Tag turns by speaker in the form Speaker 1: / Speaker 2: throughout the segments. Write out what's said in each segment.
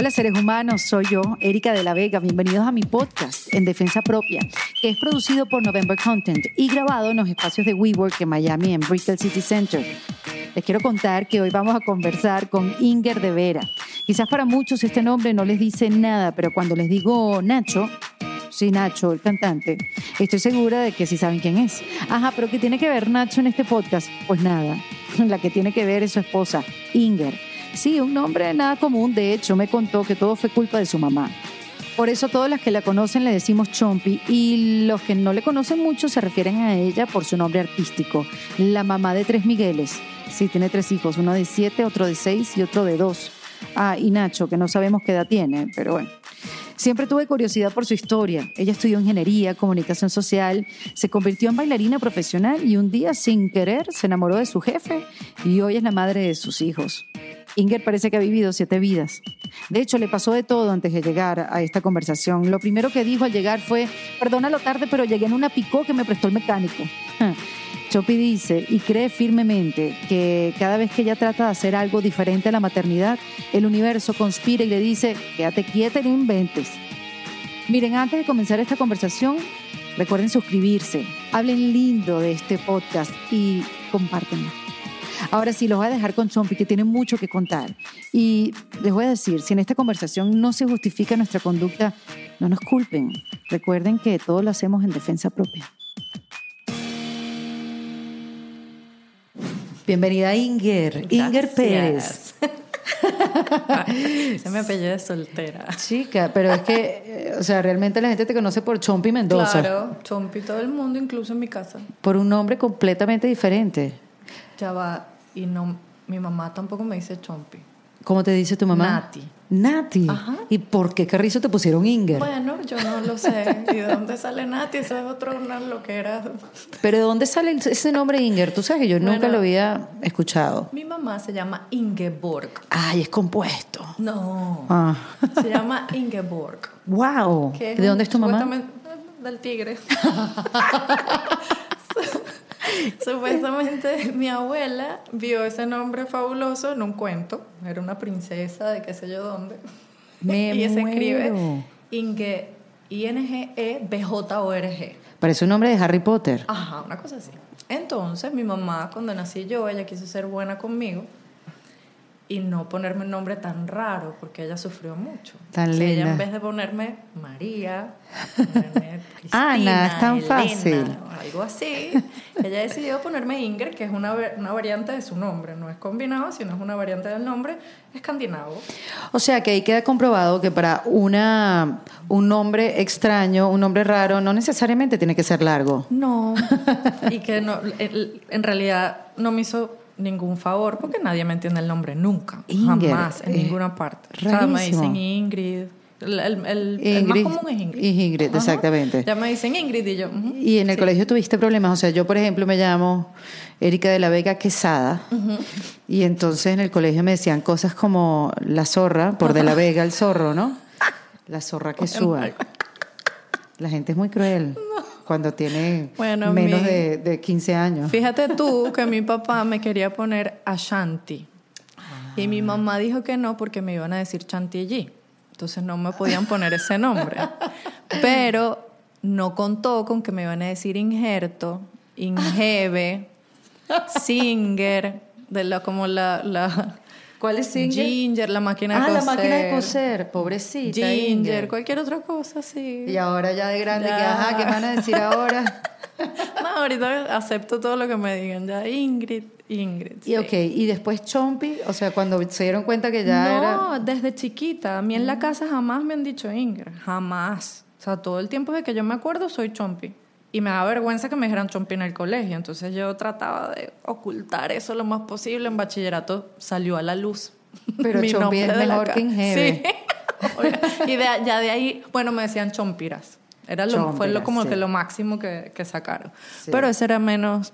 Speaker 1: Hola seres humanos, soy yo, Erika de la Vega. Bienvenidos a mi podcast En Defensa Propia, que es producido por November Content y grabado en los espacios de WeWork en Miami, en Brickell City Center. Les quiero contar que hoy vamos a conversar con Inger de Vera. Quizás para muchos este nombre no les dice nada, pero cuando les digo Nacho, sí, Nacho, el cantante, estoy segura de que sí saben quién es. Ajá, pero ¿qué tiene que ver Nacho en este podcast? Pues nada, la que tiene que ver es su esposa, Inger Sí, un nombre nada común. De hecho, me contó que todo fue culpa de su mamá. Por eso todas las que la conocen le decimos Chompi y los que no le conocen mucho se refieren a ella por su nombre artístico, la mamá de tres Migueles. Sí, tiene tres hijos, uno de siete, otro de seis y otro de dos. Ah, y Nacho, que no sabemos qué edad tiene, pero bueno. Siempre tuve curiosidad por su historia. Ella estudió ingeniería, comunicación social, se convirtió en bailarina profesional y un día, sin querer, se enamoró de su jefe y hoy es la madre de sus hijos. Inger parece que ha vivido siete vidas. De hecho, le pasó de todo antes de llegar a esta conversación. Lo primero que dijo al llegar fue, perdona lo tarde, pero llegué en una picó que me prestó el mecánico. Chopi dice y cree firmemente que cada vez que ella trata de hacer algo diferente a la maternidad, el universo conspira y le dice, quédate quieta y no inventes. Miren, antes de comenzar esta conversación, recuerden suscribirse, hablen lindo de este podcast y compártenlo. Ahora sí, los voy a dejar con Chompi, que tiene mucho que contar. Y les voy a decir, si en esta conversación no se justifica nuestra conducta, no nos culpen. Recuerden que todo lo hacemos en defensa propia. Bienvenida Inger, Inger Pérez.
Speaker 2: Se me apellido de soltera.
Speaker 1: Chica, pero es que, o sea, realmente la gente te conoce por Chompi Mendoza.
Speaker 2: Claro, Chompi todo el mundo, incluso en mi casa.
Speaker 1: Por un nombre completamente diferente.
Speaker 2: Ya va, y no, mi mamá tampoco me dice Chompi.
Speaker 1: ¿Cómo te dice tu mamá?
Speaker 2: Nati.
Speaker 1: Nati.
Speaker 2: Ajá.
Speaker 1: ¿Y por qué carrizo te pusieron Inger?
Speaker 2: Bueno, yo no lo sé. ¿Y de dónde sale Nati? Eso es otro una loquera.
Speaker 1: Pero ¿de dónde sale ese nombre Inger? Tú sabes que yo nunca lo había escuchado.
Speaker 2: Mi mamá se llama Ingeborg.
Speaker 1: Ay, es compuesto.
Speaker 2: No.
Speaker 1: Ah.
Speaker 2: Se llama Ingeborg.
Speaker 1: Wow. ¿De dónde es tu mamá?
Speaker 2: supuestamente- Del tigre. Supuestamente mi abuela vio ese nombre fabuloso en un cuento. Era una princesa de qué sé yo dónde.
Speaker 1: Me
Speaker 2: y se escribe. Inge, I-N-G-E-B-J-O-R-G.
Speaker 1: Parece un nombre de Harry Potter.
Speaker 2: Ajá, una cosa así. Entonces, mi mamá, cuando nací yo, ella quiso ser buena conmigo y no ponerme un nombre tan raro, porque ella sufrió mucho.
Speaker 1: Tan
Speaker 2: O sea, Ella, en vez de ponerme María, ponerme Cristina,
Speaker 1: Ana, es tan
Speaker 2: Elena,
Speaker 1: fácil.
Speaker 2: o algo así, ella decidió ponerme Inger, que es una, una variante de su nombre. No es combinado, sino es una variante del nombre escandinavo.
Speaker 1: O sea que ahí queda comprobado que para una un nombre extraño, un nombre raro, no necesariamente tiene que ser largo.
Speaker 2: No. y que no, en realidad no me hizo ningún favor porque nadie me entiende el nombre nunca.
Speaker 1: Inger,
Speaker 2: jamás, en
Speaker 1: eh,
Speaker 2: ninguna parte. O sea, me
Speaker 1: rarísimo.
Speaker 2: dicen Ingrid. El, el- el- el más
Speaker 1: Ingrid,
Speaker 2: común es Ingrid.
Speaker 1: Ingrid,
Speaker 2: Ajá.
Speaker 1: exactamente.
Speaker 2: Ya me dicen Ingrid y yo.
Speaker 1: Y en el colegio tuviste problemas. O sea, yo, por ejemplo, me llamo Erika de la Vega Quesada. Y entonces en el colegio me decían cosas como la zorra, por de la Vega el zorro, ¿no? La zorra que suba. La gente es muy cruel cuando tiene
Speaker 2: Bueno,
Speaker 1: menos
Speaker 2: mi-
Speaker 1: de, de 15 años.
Speaker 2: Fíjate tú que mi papá me quería poner Ashanti. Y
Speaker 1: Ah.
Speaker 2: mi mamá dijo que no porque me iban a decir Chantilly. Entonces no me podían poner ese nombre. Pero no contó con que me iban a decir Injerto, Ingebe, Singer, de la, como la, la
Speaker 1: ¿Cuál es Singer?
Speaker 2: Ginger, la máquina de
Speaker 1: Ah,
Speaker 2: coser.
Speaker 1: la máquina de coser, pobrecita.
Speaker 2: Ginger,
Speaker 1: Inger.
Speaker 2: cualquier otra cosa, sí.
Speaker 1: Y ahora ya de grande,
Speaker 2: Ya.
Speaker 1: que ajá, ¿qué van a decir ahora?
Speaker 2: No, ahorita acepto todo lo que me digan. Ya Ingrid, Ingrid.
Speaker 1: Y ok, y después Chompi, o sea, cuando se dieron cuenta que ya
Speaker 2: no,
Speaker 1: era...
Speaker 2: desde chiquita. A mí en la casa jamás me han dicho Ingrid. Jamás. O sea, todo el tiempo de que yo me acuerdo soy Chompi. Y me da vergüenza que me dijeran Chompi en el colegio. Entonces yo trataba de ocultar eso lo más posible. En bachillerato salió a la luz.
Speaker 1: Pero
Speaker 2: mi
Speaker 1: Chompi es mejor que.
Speaker 2: Sí. Y de, ya de ahí, bueno, me decían Chompiras. Era lo, fue lo, como
Speaker 1: sí.
Speaker 2: que lo máximo que, que sacaron.
Speaker 1: Sí.
Speaker 2: Pero ese era menos,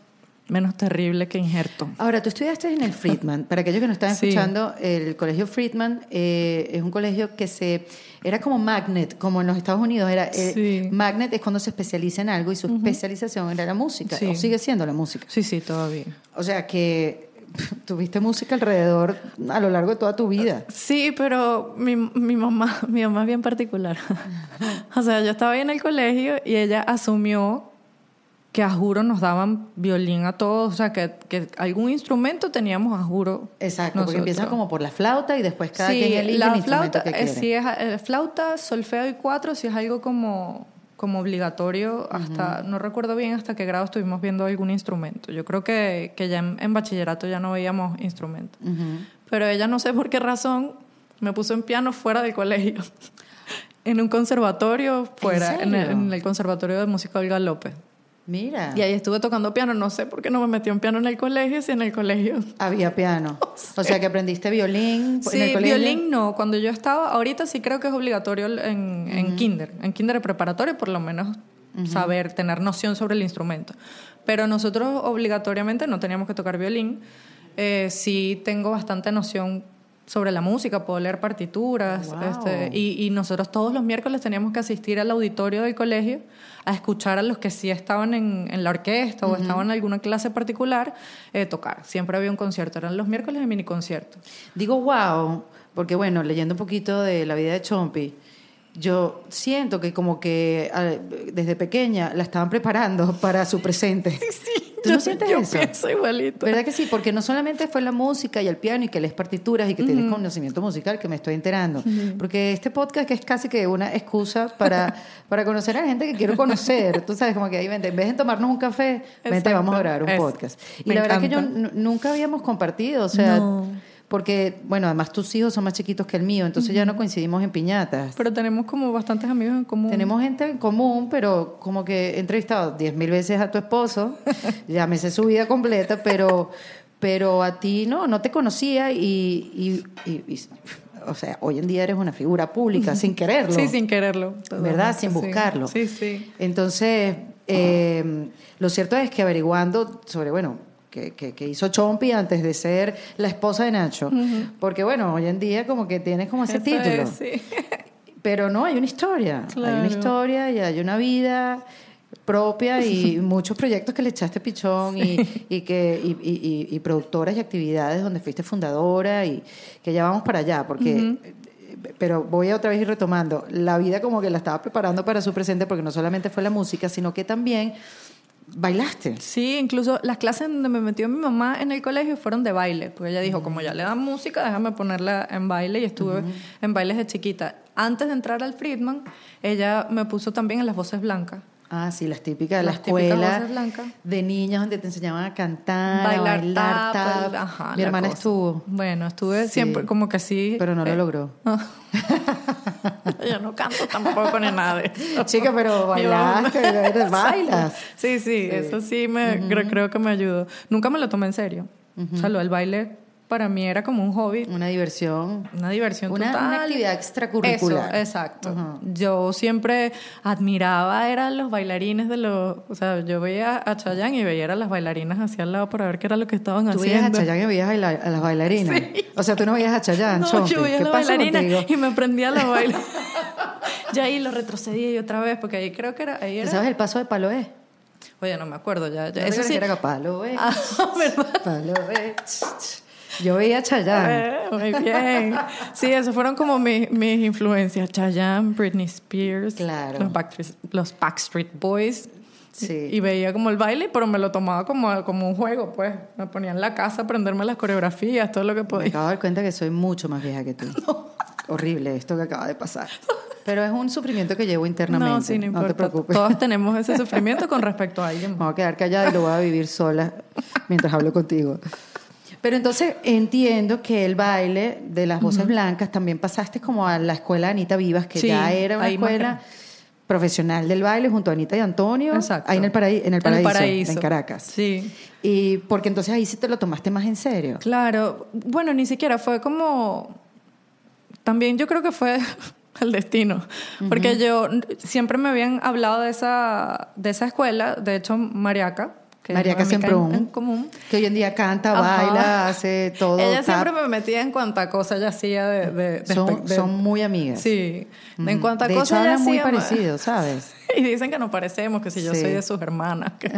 Speaker 2: menos terrible que Injerto.
Speaker 1: Ahora, tú estudiaste en el Friedman. Para aquellos que no están
Speaker 2: Sí.
Speaker 1: escuchando, el colegio Friedman eh, es un colegio que se... Era como Magnet, como en los Estados Unidos. Era, eh,
Speaker 2: Sí.
Speaker 1: Magnet es cuando se especializa en algo y su especialización era la música.
Speaker 2: Sí.
Speaker 1: O sigue siendo la música.
Speaker 2: Sí, sí, todavía.
Speaker 1: O sea que tuviste música alrededor a lo largo de toda tu vida.
Speaker 2: Sí, pero mi, mi mamá, mi mamá es bien particular. o sea, yo estaba ahí en el colegio y ella asumió que a juro nos daban violín a todos, o sea, que, que algún instrumento teníamos a juro.
Speaker 1: Exacto, porque
Speaker 2: nosotros.
Speaker 1: empiezan como por la flauta y después cada
Speaker 2: sí,
Speaker 1: quien elige
Speaker 2: la
Speaker 1: el instrumento
Speaker 2: flauta,
Speaker 1: que
Speaker 2: eh,
Speaker 1: quiere.
Speaker 2: sí es eh, flauta, solfeo y cuatro, si es algo como, como obligatorio hasta, no recuerdo bien hasta qué grado estuvimos viendo algún instrumento. Yo creo que, que ya en, en bachillerato ya no veíamos instrumentos.
Speaker 1: Ujú.
Speaker 2: Pero ella no sé por qué razón me puso en piano fuera del colegio. en un conservatorio fuera, en, el, en el conservatorio de música Olga López.
Speaker 1: Mira,
Speaker 2: Y ahí estuve tocando piano, no sé por qué no me metió en piano en el colegio, si en el colegio.
Speaker 1: había piano. O sea, que aprendiste violín
Speaker 2: Sí,
Speaker 1: en el colegio.
Speaker 2: violín no. Cuando yo estaba, ahorita sí creo que es obligatorio en, en kinder. En kinder preparatorio, por lo menos saber, tener noción sobre el instrumento. Pero nosotros obligatoriamente no teníamos que tocar violín. Eh, sí tengo bastante noción sobre la música, puedo leer partituras.
Speaker 1: Wow.
Speaker 2: este, y, y nosotros todos los miércoles teníamos que asistir al auditorio del colegio a escuchar a los que sí estaban en, en la orquesta o estaban en alguna clase particular eh, tocar. Siempre había un concierto. Eran los miércoles de mini concierto.
Speaker 1: Digo wow, porque bueno, leyendo un poquito de la vida de Chompi, yo siento que como que ah, desde pequeña la estaban preparando para su presente. ¿Tú no
Speaker 2: yo,
Speaker 1: sientes
Speaker 2: yo
Speaker 1: eso?
Speaker 2: pienso igualito.
Speaker 1: ¿Verdad que sí? Porque no solamente fue la música y el piano y que lees partituras y que tienes conocimiento musical, que me estoy enterando. Porque este podcast que es casi que una excusa para, para conocer a la gente que quiero conocer. Tú sabes, como que ahí vente, en vez de tomarnos un café, vente, vamos a grabar un
Speaker 2: Es-
Speaker 1: podcast. Y la verdad que yo nunca habíamos compartido, o sea,
Speaker 2: No.
Speaker 1: Porque, bueno, además tus hijos son más chiquitos que el mío, entonces ya no coincidimos en piñatas.
Speaker 2: Pero tenemos como bastantes amigos en común.
Speaker 1: Tenemos gente en común, pero como que he entrevistado diez mil veces a tu esposo, ya me sé su vida completa, pero, pero a ti no, no te conocía y, y- y- y- o sea, hoy en día eres una figura pública sin quererlo.
Speaker 2: Sí, sin quererlo.
Speaker 1: ¿Verdad? Sin buscarlo.
Speaker 2: Sí, sí.
Speaker 1: Entonces, eh, lo cierto es que averiguando sobre, bueno, que, que- que hizo Chompi antes de ser la esposa de Nacho, porque bueno, hoy en día como que tienes como ese
Speaker 2: Eso
Speaker 1: título.
Speaker 2: es, sí.
Speaker 1: Pero no, hay una historia. Hay una
Speaker 2: Claro.
Speaker 1: historia y hay una vida propia y muchos proyectos que le echaste pichón y, y que y, y- y- productoras y actividades donde fuiste fundadora y que ya vamos para allá porque pero voy a otra vez ir retomando la vida como que la estaba preparando para su presente porque no solamente fue la música sino que también bailaste
Speaker 2: Sí, incluso las clases donde me metió mi mamá en el colegio fueron de baile, porque ella dijo, como ya le dan música, déjame ponerla en baile y estuve en bailes de chiquita. Antes de entrar al Friedman, ella me puso también en las voces blancas.
Speaker 1: Ah sí las típicas de la
Speaker 2: Las típicas
Speaker 1: escuela de niñas donde te enseñaban a cantar
Speaker 2: bailar,
Speaker 1: a bailar
Speaker 2: tap,
Speaker 1: tap.
Speaker 2: ajá,
Speaker 1: mi
Speaker 2: la
Speaker 1: hermana
Speaker 2: cosa.
Speaker 1: estuvo
Speaker 2: Bueno, estuve
Speaker 1: Sí.
Speaker 2: siempre como que sí.
Speaker 1: pero no lo
Speaker 2: eh,
Speaker 1: logró
Speaker 2: Yo no canto tampoco ni nada de eso.
Speaker 1: Chica, pero bailaste, bailas.
Speaker 2: Sí, sí, eso sí me creo, creo que me ayudó. Nunca me lo tomé en serio. O sea, lo del baile para mí era como un hobby,
Speaker 1: Una diversión.
Speaker 2: una diversión
Speaker 1: Una-
Speaker 2: total.
Speaker 1: una actividad extracurricular.
Speaker 2: Eso, exacto. Yo siempre admiraba eran los bailarines de los, o sea, yo veía a Chayanne y veía a las bailarinas hacia al lado para ver qué era lo que estaban
Speaker 1: Tú veías a
Speaker 2: haciendo.
Speaker 1: Chayanne y veías a, la- a las bailarinas. O sea, tú no veías a Chayanne,
Speaker 2: No,
Speaker 1: Chompi.
Speaker 2: yo veía a
Speaker 1: ¿Qué
Speaker 2: la
Speaker 1: pasa
Speaker 2: bailarina
Speaker 1: contigo?
Speaker 2: y me prendía la baila. ya ahí lo retrocedí y otra vez, porque ahí creo que era. Ahí
Speaker 1: ¿Tú
Speaker 2: era
Speaker 1: sabes el paso de Paloé?
Speaker 2: Oye, no me acuerdo ya. ya.
Speaker 1: ¿No
Speaker 2: Eso sí.
Speaker 1: era Paloé,
Speaker 2: Ah, ¿verdad?
Speaker 1: Paloé. Yo veía a Chayanne.
Speaker 2: Eh, muy bien. Sí, esos fueron como mis, mis influencias. Chayanne, Britney Spears,
Speaker 1: Claro.
Speaker 2: los, Backstreet, los Backstreet Boys.
Speaker 1: Sí.
Speaker 2: Y veía como el baile, pero me lo tomaba como, como un juego, pues. Me ponía en la casa a aprenderme las coreografías, todo lo que
Speaker 1: Me
Speaker 2: podía.
Speaker 1: acabo de dar cuenta que soy mucho más vieja que tú. Horrible esto que acaba de pasar. Pero es un sufrimiento que llevo internamente.
Speaker 2: No, sí, no importa.
Speaker 1: te preocupes.
Speaker 2: Todos tenemos ese sufrimiento con respecto a alguien.
Speaker 1: Me voy a quedar callada y lo voy a vivir sola mientras hablo contigo. Pero entonces entiendo que el baile de las voces blancas también pasaste como a la escuela de Anita Vivas, que
Speaker 2: Sí,
Speaker 1: ya era una
Speaker 2: más
Speaker 1: escuela profesional del baile junto a Anita y Antonio.
Speaker 2: Exacto.
Speaker 1: Ahí en el, paraí- en el
Speaker 2: En el
Speaker 1: paraíso,
Speaker 2: Paraíso.
Speaker 1: en Caracas.
Speaker 2: Sí.
Speaker 1: Y porque entonces ahí sí te lo tomaste más en serio.
Speaker 2: Claro, bueno, ni siquiera fue como. También yo creo que fue el destino, porque yo siempre me habían hablado de esa, de esa escuela, de hecho, Mariaca, que amiga
Speaker 1: Casemprún.
Speaker 2: en, en común.
Speaker 1: Que hoy en día canta,
Speaker 2: Ajá.
Speaker 1: baila, hace todo.
Speaker 2: Ella
Speaker 1: tap.
Speaker 2: siempre me metía en cuanta cosa ella hacía de... de- de
Speaker 1: son,
Speaker 2: espe- de-
Speaker 1: son muy amigas.
Speaker 2: Sí, en cuanta
Speaker 1: de
Speaker 2: cosa
Speaker 1: hecho,
Speaker 2: ella
Speaker 1: muy
Speaker 2: hacía, ma-
Speaker 1: parecidos, ¿sabes?
Speaker 2: Y dicen que nos parecemos, que si yo
Speaker 1: Sí.
Speaker 2: soy de sus hermanas. que-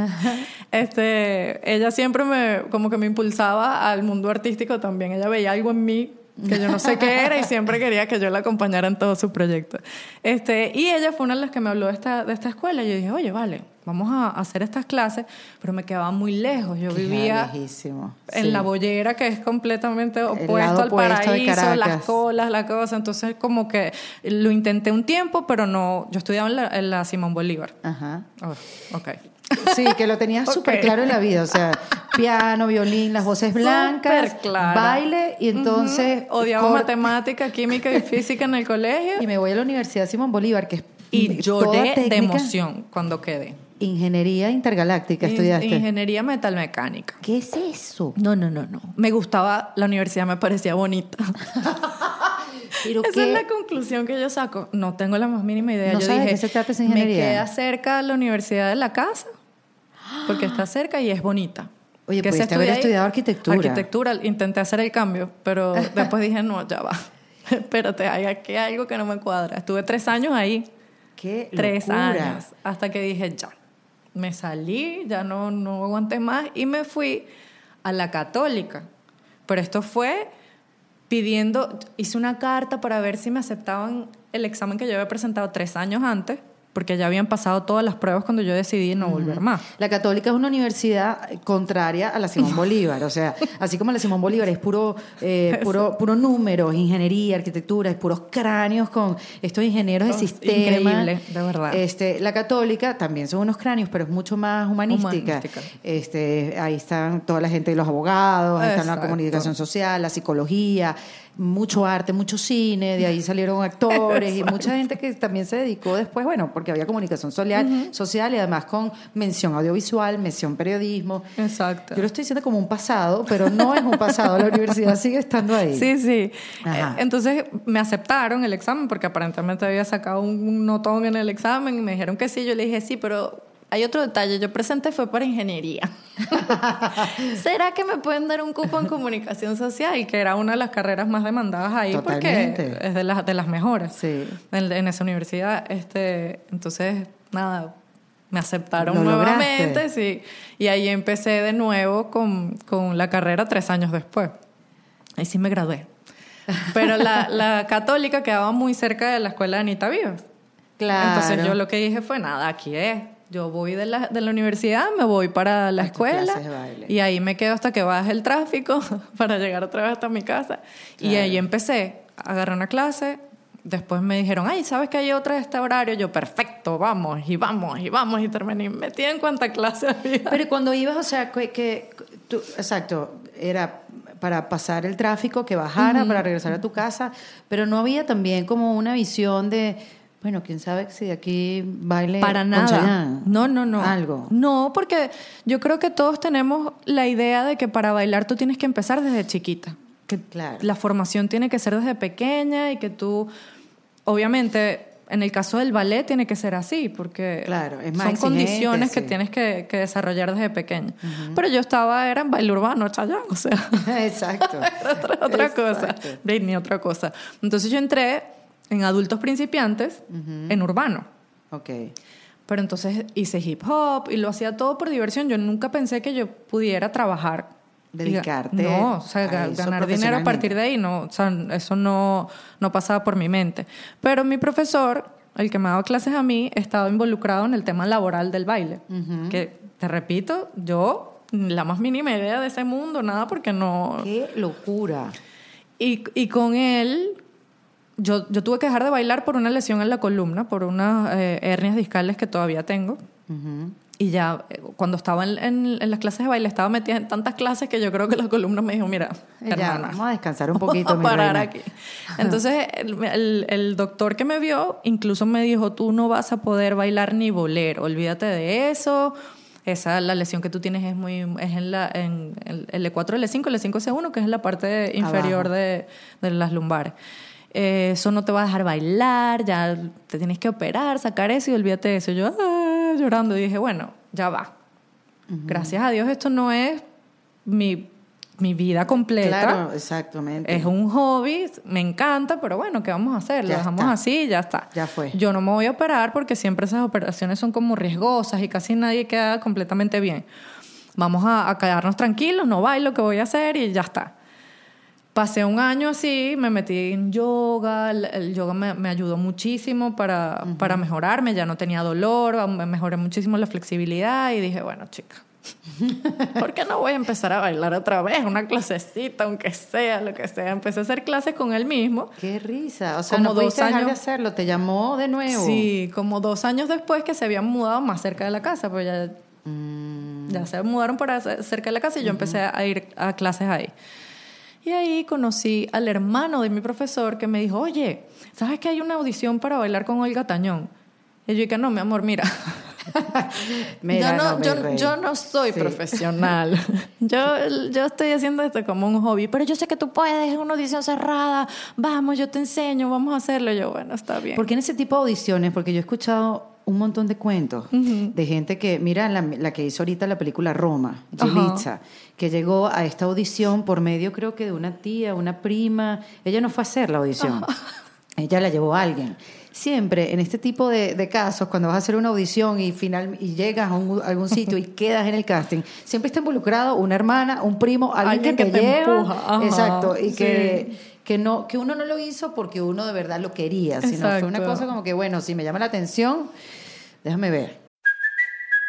Speaker 2: este, ella siempre me, como que me impulsaba al mundo artístico también. Ella veía algo en mí que yo no sé qué era y siempre quería que yo la acompañara en todos sus proyectos. Este, y ella fue una de las que me habló de esta, de esta escuela. Y yo dije, oye, vale, vamos a hacer estas clases, pero me quedaba muy lejos. Yo
Speaker 1: Queda
Speaker 2: vivía
Speaker 1: lejísimo.
Speaker 2: en
Speaker 1: Sí.
Speaker 2: la bollera que es completamente opuesto al
Speaker 1: opuesto
Speaker 2: paraíso, las colas, la cosa. Entonces, como que lo intenté un tiempo, pero no. Yo estudiaba en la, en la Simón Bolívar.
Speaker 1: Ajá.
Speaker 2: Oh, ok.
Speaker 1: Sí, que lo tenías
Speaker 2: Ok.
Speaker 1: súper claro en la vida. O sea, piano, violín, las voces blancas, baile y entonces...
Speaker 2: Ujú. Odiaba
Speaker 1: cor-
Speaker 2: matemática, química y física en el colegio.
Speaker 1: Y me voy a la Universidad Simón Bolívar, que es
Speaker 2: Y lloré de emoción cuando quedé.
Speaker 1: Ingeniería intergaláctica
Speaker 2: In-
Speaker 1: estudiaste.
Speaker 2: Ingeniería metalmecánica.
Speaker 1: ¿Qué es eso?
Speaker 2: No, no, no, no. Me gustaba, la universidad me parecía bonita.
Speaker 1: Pero
Speaker 2: Esa
Speaker 1: qué-
Speaker 2: es la conclusión que yo saco. No tengo la más mínima idea.
Speaker 1: ¿No
Speaker 2: yo
Speaker 1: sabes
Speaker 2: dije,
Speaker 1: qué se trata esa
Speaker 2: me
Speaker 1: ingeniería?
Speaker 2: queda cerca de la universidad de la casa, porque está cerca y es bonita.
Speaker 1: Oye,
Speaker 2: ¿Qué se
Speaker 1: pudiste haber
Speaker 2: ahí?
Speaker 1: estudiado arquitectura.
Speaker 2: Arquitectura, intenté hacer el cambio, pero después dije, no, ya va. Espérate, hay aquí algo que no me cuadra. Estuve tres años ahí,
Speaker 1: Qué
Speaker 2: tres
Speaker 1: locura.
Speaker 2: años, hasta que dije, ya. Me salí, ya no, no aguanté más y me fui a la católica. Pero esto fue pidiendo, hice una carta para ver si me aceptaban el examen que yo había presentado tres años antes, porque ya habían pasado todas las pruebas cuando yo decidí no volver más.
Speaker 1: La Católica es una universidad contraria a la Simón Bolívar, o sea, así como la Simón Bolívar es puro, eh, puro, puro números, ingeniería, arquitectura, es puros cráneos con estos ingenieros de
Speaker 2: Oh,
Speaker 1: sistema.
Speaker 2: increíble, de verdad.
Speaker 1: Este, la Católica también son unos cráneos, pero es mucho más humanística.
Speaker 2: Humanística.
Speaker 1: Este, ahí están toda la gente de los abogados, ahí están la comunicación social, la psicología, mucho arte, mucho cine, de ahí salieron actores y mucha gente que también se dedicó después, bueno, porque había comunicación social, social y además con mención audiovisual, mención periodismo.
Speaker 2: Exacto.
Speaker 1: Yo lo estoy diciendo como un pasado, pero no es un pasado, la universidad sigue estando ahí.
Speaker 2: Sí, sí.
Speaker 1: Ajá.
Speaker 2: Eh, Entonces me aceptaron el examen porque aparentemente había sacado un notón en el examen y me dijeron que sí. Yo le dije sí, pero hay otro detalle. Yo presenté fue para ingeniería. ¿Será que me pueden dar un cupo en comunicación social? Que era una de las carreras más demandadas ahí
Speaker 1: Totalmente.
Speaker 2: porque es de las, de las mejores
Speaker 1: Sí.
Speaker 2: en, en esa universidad. Este, entonces, nada, me aceptaron nuevamente, sí. Y ahí empecé de nuevo con, con la carrera tres años después. Ahí sí me gradué. Pero la, la católica quedaba muy cerca de la escuela de Anita Vivas.
Speaker 1: Claro.
Speaker 2: Entonces yo lo que dije fue, nada, aquí es. Yo voy de la, de la universidad, me voy para la
Speaker 1: A
Speaker 2: escuela y ahí me quedo hasta que baje el tráfico para llegar otra vez hasta mi casa. Y ahí empecé, agarré una clase, después me dijeron, ay, ¿sabes que hay otra de este horario? Yo, perfecto, vamos, y vamos, y vamos, y terminé metida en cuánta clase había.
Speaker 1: Pero cuando ibas, o sea, que, que tú- exacto, era para pasar el tráfico, que bajara, para regresar a tu casa, pero no había también como una visión de, bueno, quién sabe si de aquí baile
Speaker 2: Para nada. No, no, no.
Speaker 1: Algo.
Speaker 2: No, porque yo creo que todos tenemos la idea de que para bailar tú tienes que empezar desde chiquita. Que
Speaker 1: Claro.
Speaker 2: la formación tiene que ser desde pequeña y que tú, obviamente, en el caso del ballet tiene que ser así, porque
Speaker 1: Claro, es más
Speaker 2: son condiciones que tienes que, que desarrollar desde pequeña. Pero yo estaba, era en baile urbano, Chayanne, o sea,
Speaker 1: Exacto.
Speaker 2: otra, otra cosa. Britney, otra cosa. Entonces yo entré en adultos principiantes, en urbano.
Speaker 1: Ok.
Speaker 2: Pero entonces hice hip hop y lo hacía todo por diversión. Yo nunca pensé que yo pudiera trabajar. y
Speaker 1: Dedicarte
Speaker 2: No, o sea, ganar dinero a partir de ahí, no, o sea, eso no, no pasaba por mi mente. Pero mi profesor, el que me daba clases a mí, estaba involucrado en el tema laboral del baile. Que, te repito, yo, la más mínima idea de ese mundo, nada, porque no...
Speaker 1: Qué locura.
Speaker 2: Y, y con él, yo, yo tuve que dejar de bailar por una lesión en la columna, por unas eh, hernias discales que todavía tengo.
Speaker 1: Ujú.
Speaker 2: Y ya, eh, cuando estaba en, en- en las clases de baile, estaba metida en tantas clases que yo creo que la columna me dijo, mira,
Speaker 1: Ya,
Speaker 2: hermana,
Speaker 1: vamos a descansar un poquito,
Speaker 2: vamos a parar
Speaker 1: reina.
Speaker 2: aquí. Entonces, el, el- el doctor que me vio incluso me dijo, tú no vas a poder bailar ni bolero, olvídate de eso. Esa, la lesión que tú tienes es muy, es en la, en el el E4, el E5, el E5, S1, que es en la parte inferior de, de las lumbares. Eh, eso no te va a dejar bailar, ya te tienes que operar, sacar eso y olvídate de eso. Yo ah, llorando y dije, bueno, ya va. Gracias a Dios esto no es mi, mi vida completa.
Speaker 1: Claro, exactamente.
Speaker 2: Es un hobby, me encanta, pero bueno, ¿qué vamos a hacer? Lo
Speaker 1: Ya
Speaker 2: dejamos
Speaker 1: está.
Speaker 2: así y ya está.
Speaker 1: Ya fue.
Speaker 2: Yo no me voy a operar porque siempre esas operaciones son como riesgosas y casi nadie queda completamente bien. Vamos a, a quedarnos tranquilos, no bailo, ¿qué voy a hacer? Y ya está. Pasé un año así, me metí en yoga, el, el yoga me, me ayudó muchísimo para, para mejorarme, ya no tenía dolor, me mejoré muchísimo la flexibilidad y dije, bueno, chica, ¿por qué no voy a empezar a bailar otra vez? Una clasecita, aunque sea, lo que sea. Empecé a hacer clases con él mismo.
Speaker 1: Qué risa. O sea,
Speaker 2: Como
Speaker 1: no
Speaker 2: dos
Speaker 1: dejar de
Speaker 2: años.
Speaker 1: hacerlo. Te llamó de nuevo.
Speaker 2: Sí, como dos años después que se habían mudado más cerca de la casa, pues ya,
Speaker 1: Mm,
Speaker 2: ya se mudaron para ce- cerca de la casa y yo empecé a ir a clases ahí. Y ahí conocí al hermano de mi profesor que me dijo, oye, ¿sabes que hay una audición para bailar con Olga Tañón? Y yo dije, no, mi amor, mira,
Speaker 1: mira,
Speaker 2: yo, no,
Speaker 1: mi
Speaker 2: yo, yo no soy
Speaker 1: Sí.
Speaker 2: profesional. yo, yo estoy haciendo esto como un hobby, pero yo sé que tú puedes, es una audición cerrada, vamos, yo te enseño, vamos a hacerlo. Y yo, bueno, está bien.
Speaker 1: ¿Por qué en ese tipo de audiciones? Porque yo he escuchado un montón de cuentos de gente que, mira la, la que hizo ahorita la película Roma. Yelitza, que llegó a esta audición por medio creo que de una tía, una prima. Ella no fue a hacer la audición, ella la llevó a alguien. Siempre en este tipo de, de casos, cuando vas a hacer una audición y final y llegas a, un- a algún sitio y quedas en el casting, siempre está involucrado una hermana, un primo, alguien,
Speaker 2: Alguien
Speaker 1: que,
Speaker 2: que
Speaker 1: te, lleva.
Speaker 2: empuja. Ajá,
Speaker 1: Exacto. Y
Speaker 2: sí.
Speaker 1: que, que, no, que uno no lo hizo porque uno de verdad lo quería, sino fue una cosa como que, bueno, si me llama la atención, déjame ver.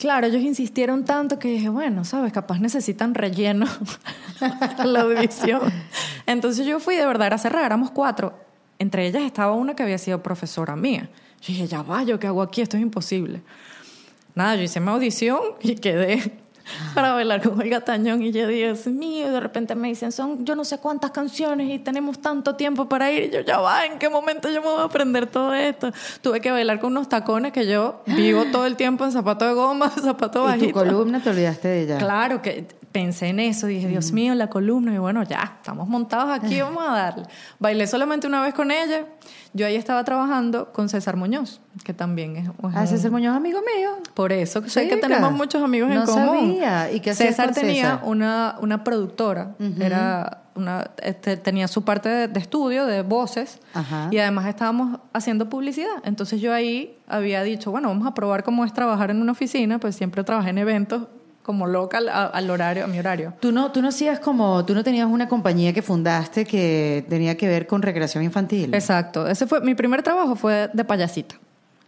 Speaker 2: Claro, ellos insistieron tanto que dije, bueno, sabes, capaz necesitan relleno la audición. Entonces yo fui de verdad era cerrar, éramos cuatro. Entre ellas estaba una que había sido profesora mía. Yo dije, ya va, ¿yo qué hago aquí? Esto es imposible. Nada, yo hice mi audición y quedé para bailar con Olga Tañón y yo, Dios mío, y de repente me dicen, son yo no sé cuántas canciones y tenemos tanto tiempo para ir. Y yo, ya va, ¿en qué momento yo me voy a aprender todo esto? Tuve que bailar con unos tacones que yo vivo todo el tiempo en zapato de goma, zapato
Speaker 1: Y tu
Speaker 2: bajito.
Speaker 1: columna te olvidaste de ella.
Speaker 2: Claro que pensé en eso, dije, Dios mío, la columna, y bueno, ya, estamos montados aquí, vamos a darle. Bailé solamente una vez con ella, yo ahí estaba trabajando con César Muñoz, que también es, es
Speaker 1: Ah,
Speaker 2: un-
Speaker 1: César Muñoz, amigo mío.
Speaker 2: por eso sé que
Speaker 1: Chica,
Speaker 2: tenemos muchos amigos en
Speaker 1: no
Speaker 2: común.
Speaker 1: sabía. ¿Y qué
Speaker 2: César tenía
Speaker 1: César?
Speaker 2: una, una productora, era una, este, tenía su parte de, de estudio, de voces,
Speaker 1: Ajá.
Speaker 2: y además estábamos haciendo publicidad. Entonces yo ahí había dicho, bueno, vamos a probar cómo es trabajar en una oficina, pues siempre trabajé en eventos como local a- al horario, a mi horario.
Speaker 1: Tú no, tú no hacías como, tú no tenías una compañía que fundaste que tenía que ver con recreación infantil.
Speaker 2: Exacto. Ese fue mi primer trabajo fue de payasita